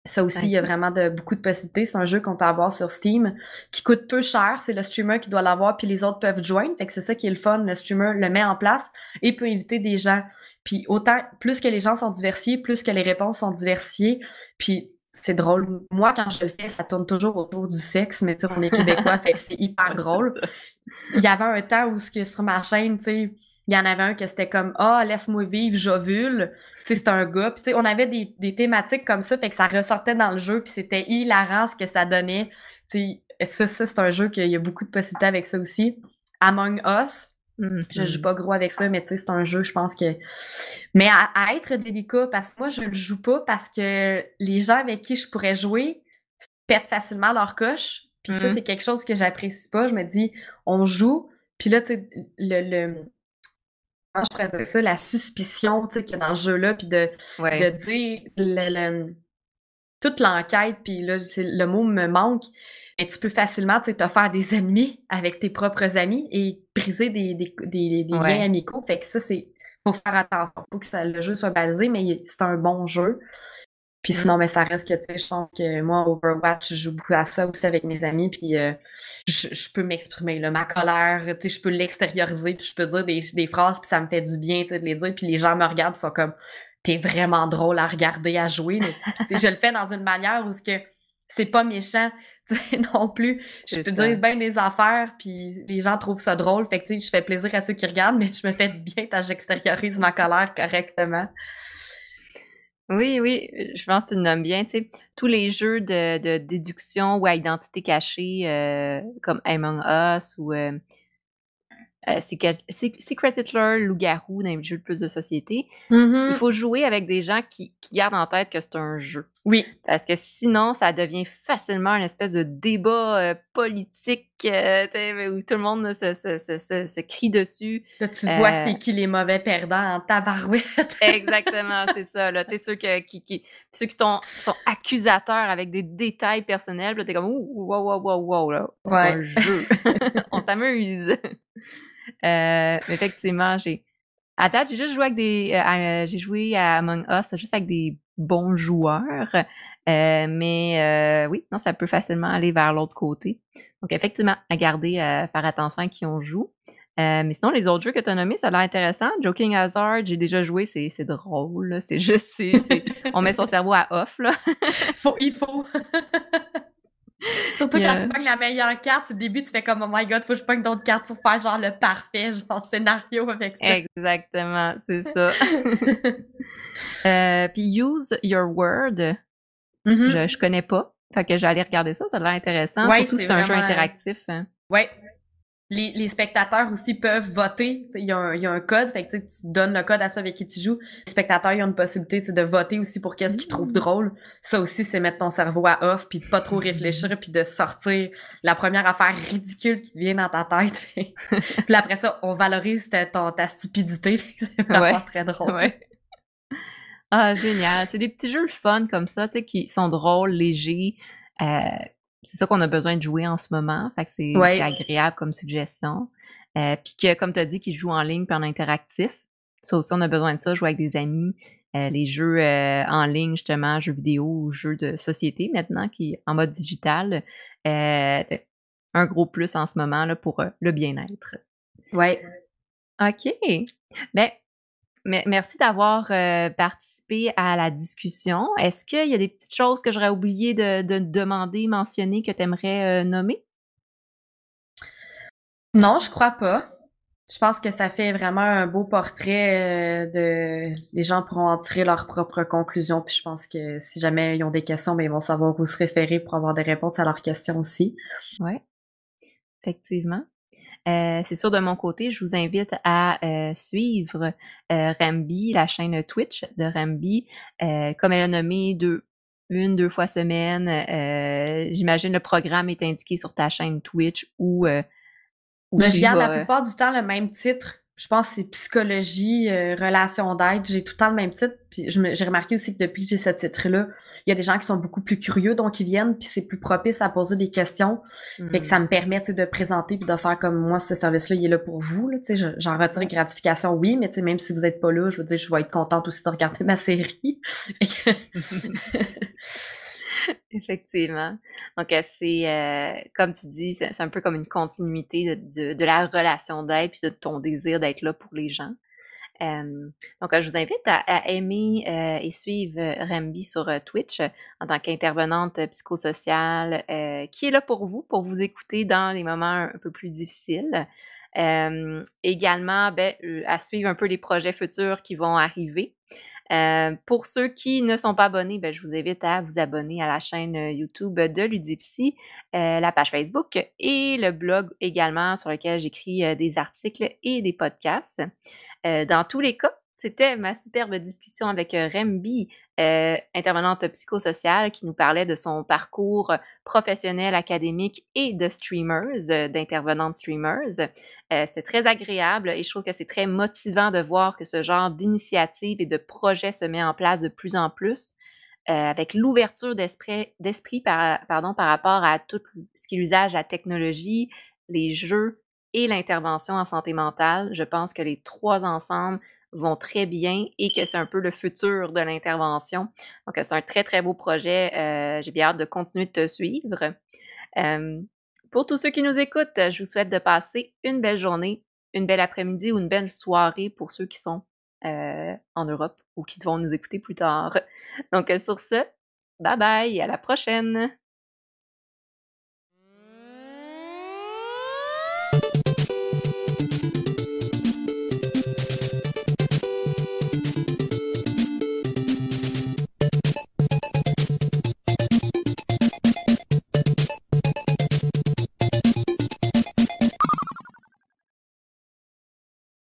Ça aussi, il y a vraiment de, beaucoup de possibilités. C'est un jeu qu'on peut avoir sur Steam qui coûte peu cher. C'est le streamer qui doit l'avoir, puis les autres peuvent joindre. Fait que c'est ça qui est le fun. Le streamer le met en place et peut inviter des gens. Puis autant, plus que les gens sont diversifiés, plus que les réponses sont diversifiées. Puis c'est drôle. Moi, quand je le fais, ça tourne toujours autour du sexe, mais tu sais, on est québécois, fait que c'est hyper drôle. Il y avait un temps où ce que sur ma chaîne, tu sais, il y en avait un que c'était comme Ah, laisse-moi vivre, j'ovule. Tu sais, c'était un gars. Puis, tu sais, on avait des, des, thématiques comme ça, fait que ça ressortait dans le jeu, puis c'était hilarant ce que ça donnait. Tu sais, ça, ça c'est un jeu qu'il y a beaucoup de possibilités avec ça aussi. Among Us, je joue mm-hmm. pas gros avec ça, mais tu sais, c'est un jeu, je pense que. Mais à, être délicat, parce que moi, je le joue pas parce que les gens avec qui je pourrais jouer pètent facilement leur coche. Puis ça, mm-hmm. c'est quelque chose que j'apprécie pas. Je me dis, on joue, puis là, tu sais, le, le. Comment je pourrais dire ça? La suspicion, tu sais, qu'il y a dans ce jeu-là, puis de, de dire le, toute l'enquête, puis là, le mot me manque, tu peux facilement te faire des ennemis avec tes propres amis et briser des, des, des, liens amicaux. Fait que ça, c'est. Faut faire attention. Faut que le jeu soit balisé, mais c'est un bon jeu. Puis sinon, mais ça reste que, tu sais, je pense que moi, Overwatch, je joue beaucoup à ça aussi avec mes amis, puis euh, je, je, peux m'exprimer, là, ma colère, tu sais, je peux l'extérioriser, puis je peux dire des, des phrases, puis ça me fait du bien, tu sais, de les dire, puis les gens me regardent, sont comme, t'es vraiment drôle à regarder, à jouer, mais tu sais, je le fais dans une manière où ce que c'est pas méchant, non plus. Je peux dire bien des affaires, puis les gens trouvent ça drôle, fait que, tu sais, je fais plaisir à ceux qui regardent, mais je me fais du bien quand j'extériorise ma colère correctement. Oui, oui, je pense que tu le nommes bien. Tu sais, tous les jeux de, de déduction ou à identité cachée, euh, comme Among Us ou euh, euh, Secret, Hitler, Loup-garou dans les jeux de plus de société. Il mm-hmm. faut jouer avec des gens qui, qui gardent en tête que c'est un jeu. Oui. Parce que sinon, ça devient facilement une espèce de débat euh, politique euh, où tout le monde se, se, se, se crie dessus. Là, tu vois c'est qui les mauvais perdants en tabarouette. exactement, c'est ça. Là, ceux, que, qui, qui, ceux qui sont, accusateurs avec des détails personnels. Là, t'es comme, ouh, wow, wow, wow, wow, là. C'est un jeu. On s'amuse. Euh, effectivement, j'ai. À date, j'ai juste joué avec des. Euh, j'ai joué à Among Us juste avec des bons joueurs. Euh, mais oui, non, ça peut facilement aller vers l'autre côté. Donc, effectivement, à garder, à faire attention à qui on joue. mais sinon, les autres jeux que tu as nommés, ça a l'air intéressant. Joking Hazard, j'ai déjà joué, c'est drôle. C'est juste, on met son cerveau à off. Faut, il faut. Surtout quand tu pognes la meilleure carte, au début, tu fais comme, oh my god, faut que je pogne d'autres cartes pour faire genre le parfait, genre scénario avec ça. Exactement, c'est ça. euh, puis use your word, mm-hmm. je, je connais pas. Fait que j'allais regarder ça, ça a l'air intéressant. Surtout c'est un jeu interactif. Hein. Ouais, les, les, spectateurs aussi peuvent voter. Il y, a un, y, a un code, fait que tu donnes le code à ceux avec qui tu joues. Les spectateurs ils ont une possibilité de voter aussi pour qu'est-ce qu'ils trouvent mmh. drôle. Ça aussi, c'est mettre ton cerveau à off, puis de pas trop réfléchir, puis de sortir la première affaire ridicule qui te vient dans ta tête. puis après ça, on valorise ta, ta stupidité. C'est vraiment très drôle. Ouais. Ah, génial. C'est des petits jeux fun comme ça, tu sais, qui sont drôles, légers. Euh, c'est ça qu'on a besoin de jouer en ce moment. Fait que c'est agréable comme suggestion. Euh, puis que, comme tu as dit, qu'ils jouent en ligne puis en interactif. Ça aussi, on a besoin de ça, jouer avec des amis. Euh, les jeux euh, en ligne, justement, jeux vidéo ou jeux de société maintenant, qui en mode digital. un gros plus en ce moment là, pour le bien-être. Ouais. OK. Ben, merci d'avoir euh, participé à la discussion. Est-ce qu'il y a des petites choses que j'aurais oublié de, de, demander, mentionner, que tu aimerais euh, nommer? Non, je crois pas. Je pense que ça fait vraiment un beau portrait euh, de. Les gens pourront en tirer leurs propres conclusions. Puis je pense que si jamais ils ont des questions, ben, ils vont savoir où se référer pour avoir des réponses à leurs questions aussi. Oui, effectivement. Euh, c'est sûr, de mon côté, je vous invite à euh, suivre euh, Rambi, la chaîne Twitch de Rambi. comme elle a nommé deux, une, deux fois semaine, j'imagine le programme est indiqué sur ta chaîne Twitch ou. Mais je garde la plupart du temps le même titre je pense que c'est psychologie, euh, relation d'aide. J'ai tout le temps le même titre. Puis j'ai remarqué aussi que depuis que j'ai ce titre-là, il y a des gens qui sont beaucoup plus curieux, donc ils viennent, puis c'est plus propice à poser des questions. Fait que ça mm. me permet de présenter puis de faire comme moi, ce service-là, il est là pour vous. J'en retire gratification, oui, mais même si vous n'êtes pas là, je veux dire, je vais être contente aussi de regarder ma série. Effectivement. Donc, euh, c'est, euh, comme tu dis, c'est un peu comme une continuité de, de, la relation d'aide puis de ton désir d'être là pour les gens. Euh, donc, je vous invite à, aimer et suivre Rambi sur Twitch en tant qu'intervenante psychosociale qui est là pour vous, pour vous écouter dans les moments un peu plus difficiles. également, ben, à suivre un peu les projets futurs qui vont arriver. Euh, pour ceux qui ne sont pas abonnés, ben, je vous invite à vous abonner à la chaîne euh, YouTube de Ludipsy, euh, la page Facebook et le blog également sur lequel j'écris des articles et des podcasts. dans tous les cas, c'était ma superbe discussion avec Rembi, intervenante psychosociale, qui nous parlait de son parcours professionnel, académique et de streamers, d'intervenantes streamers. Euh, c'était très agréable et je trouve que c'est très motivant de voir que ce genre d'initiative et de projet se met en place de plus en plus. Euh, avec l'ouverture d'esprit, d'esprit par, pardon, par rapport à tout ce qui est l'usage de la technologie, les jeux et l'intervention en santé mentale. Je pense que les trois ensemble vont très bien et que c'est un peu le futur de l'intervention. Donc, c'est un très, très beau projet. Euh, j'ai bien hâte de continuer de te suivre. Euh, pour tous ceux qui nous écoutent, je vous souhaite de passer une belle journée, une belle après-midi ou une belle soirée pour ceux qui sont euh, en Europe ou qui vont nous écouter plus tard. Donc, sur ce, bye bye, à la prochaine!